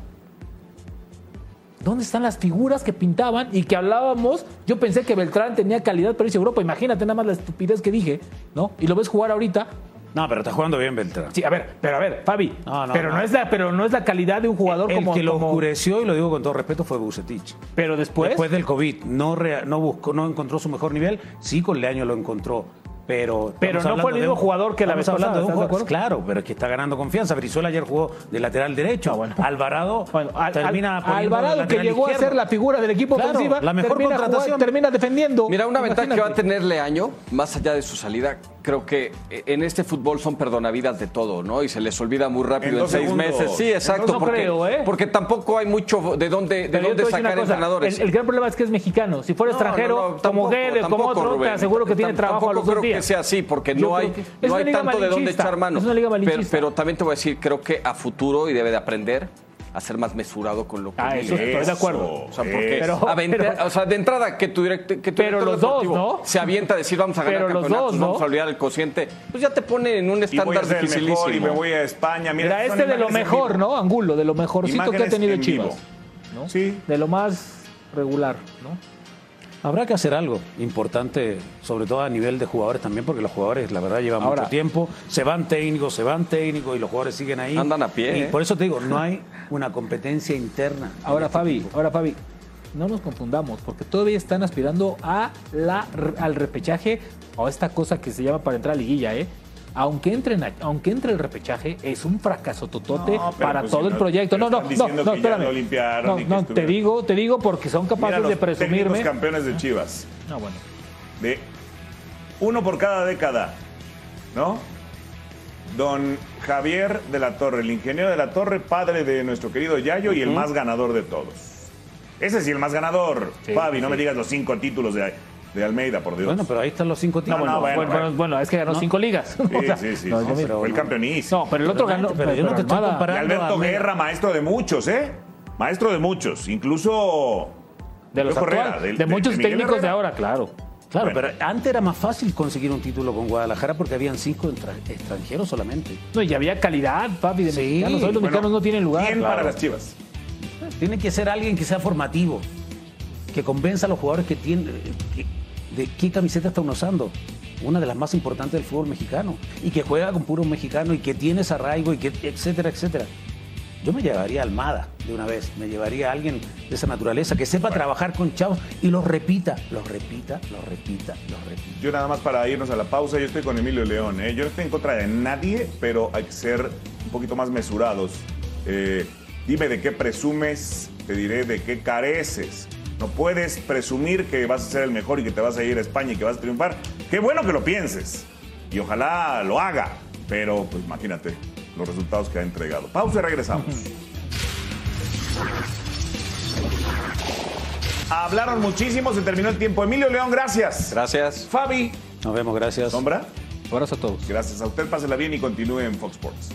¿Dónde están las figuras que pintaban y que hablábamos? Yo pensé que Beltrán tenía calidad para irse a Europa. Imagínate nada más la estupidez que dije, ¿no? Y lo ves jugar ahorita. No, pero está jugando bien Beltrán. Sí, a ver, pero a ver, Fabi. No, no, pero, no. no. es la, pero no es la calidad de un jugador El como. que lo como- oscureció, y lo digo con todo respeto, fue Bucetich. Pero después. Después del COVID, no, no buscó, no encontró su mejor nivel. Sí, con Leaño lo encontró. Pero, Pero no fue el mismo un- jugador que la estamos vez hablando pasada, de un ¿estás de jugador-? Claro, pero es que está ganando confianza. Brizuela ayer jugó de lateral derecho. Alvarado Al- termina al- Alvarado, que llegó a izquierdo. ser la figura del equipo Claro, ofensiva, la mejor termina, contratación. jugando- termina defendiendo. Mira, una ventaja que va a Imagínate. tenerle año, más allá de su salida, creo que en este fútbol son perdonavidas de todo, ¿no? Y se les olvida muy rápido en, seis segundos. meses. Sí, exacto. No porque, creo, ¿eh? porque tampoco hay mucho de dónde, de dónde te sacar entrenadores. El, el gran problema es que es mexicano. Si fuera No, extranjero, no, no, como tampoco, Guedes, como tampoco, otro, te Rubén. aseguro que tiene trabajo a los tampoco dos creo días. que sea así, porque Yo no hay, creo no hay tanto de dónde echar mano. es una liga pero, pero también te voy a decir, creo que a futuro, y debe de aprender, a ser más mesurado con lo que Ah, eso estoy de acuerdo. O sea, porque Pero- aventa- pero- o sea, de entrada que tu, direct- que tu Pero director los dos, se avienta a decir vamos a ganar Pero los campeonatos, dos, ¿no? vamos a olvidar el cociente, pues ya te pone en un Y voy a estándar dificilísimo. mejor y me voy a España. Mira, Mira, este de lo mejor. ¿no? Angulo, de lo mejorcito que ha tenido en Chivas. ¿no? Sí. De lo más regular, ¿no? Habrá que hacer algo importante, sobre todo a nivel de jugadores también, porque los jugadores, la verdad, llevan Ahora- mucho tiempo. Se van técnicos, se van técnicos y los jugadores siguen ahí. Andan a pie, Y ¿eh? por eso te digo, no hay una competencia interna. Ahora, Fabi, ahora, Fabi, no nos confundamos, porque todavía están aspirando a la, al repechaje o a esta cosa que se llama para entrar a liguilla, ¿eh? Aunque, entren aunque entre el repechaje, es un fracaso totote No, para pues todo si el no- proyecto. No, no, no, no, espérame. limpiaron No, no, te digo, te digo porque son capaces los de presumirme. técnicos campeones de Chivas. No, bueno. De uno por cada década, ¿no? Don Javier de la Torre, el ingeniero de la Torre, padre de nuestro querido Yayo y el más ganador de todos. Ese sí, el más ganador. Sí, Fabi, no me digas los cinco títulos de, de Almeida, por Dios. Bueno, pero ahí están los cinco títulos. bueno, no, bueno, bueno, bueno. bueno, es que ganó No. cinco ligas. O Sí, sea, sí, sí. no, sí, pero fue el campeonísimo. No, pero el otro Pero, ganó. pero yo no te estoy Almada- Y comparando. Alberto. Guerra, maestro de muchos, ¿eh? Maestro de muchos. Incluso. De los Correa, de, de- muchos de técnicos de ahora, claro. Claro, Bueno. pero antes era más fácil conseguir un título con Guadalajara porque habían cinco extranjeros solamente. No, y había calidad, papi, de Sí, mexicanos. Hoy los Bueno, mexicanos no tienen lugar. ¿Quién claro. para las Chivas? Tiene que ser alguien que sea formativo, que convenza a los jugadores que tienen que- de qué camiseta están usando. Una de las más importantes del fútbol mexicano y que juega con puro mexicano y que tiene ese arraigo y que etcétera, etcétera. Yo me llevaría a Almada de una vez, me llevaría a alguien de esa naturaleza que sepa trabajar con chavos y los repita, los repita, los repita, los repita. Yo nada más para irnos a la pausa, yo estoy con Emilio León. ¿eh? Yo no estoy en contra de nadie, pero hay que ser un poquito más mesurados. Eh, dime de qué presumes, te diré de qué careces. No puedes presumir que vas a ser el mejor y que te vas a ir a España y que vas a triunfar. Qué bueno que lo pienses. Y ojalá lo haga. Pero, pues imagínate los resultados que ha entregado. Pausa y regresamos. Hablaron muchísimo, se terminó el tiempo. Emilio León, gracias. Gracias. Fabi. Nos vemos, gracias. Sombra. Abrazo a todos. Gracias a usted, pásela bien y continúe en Fox Sports.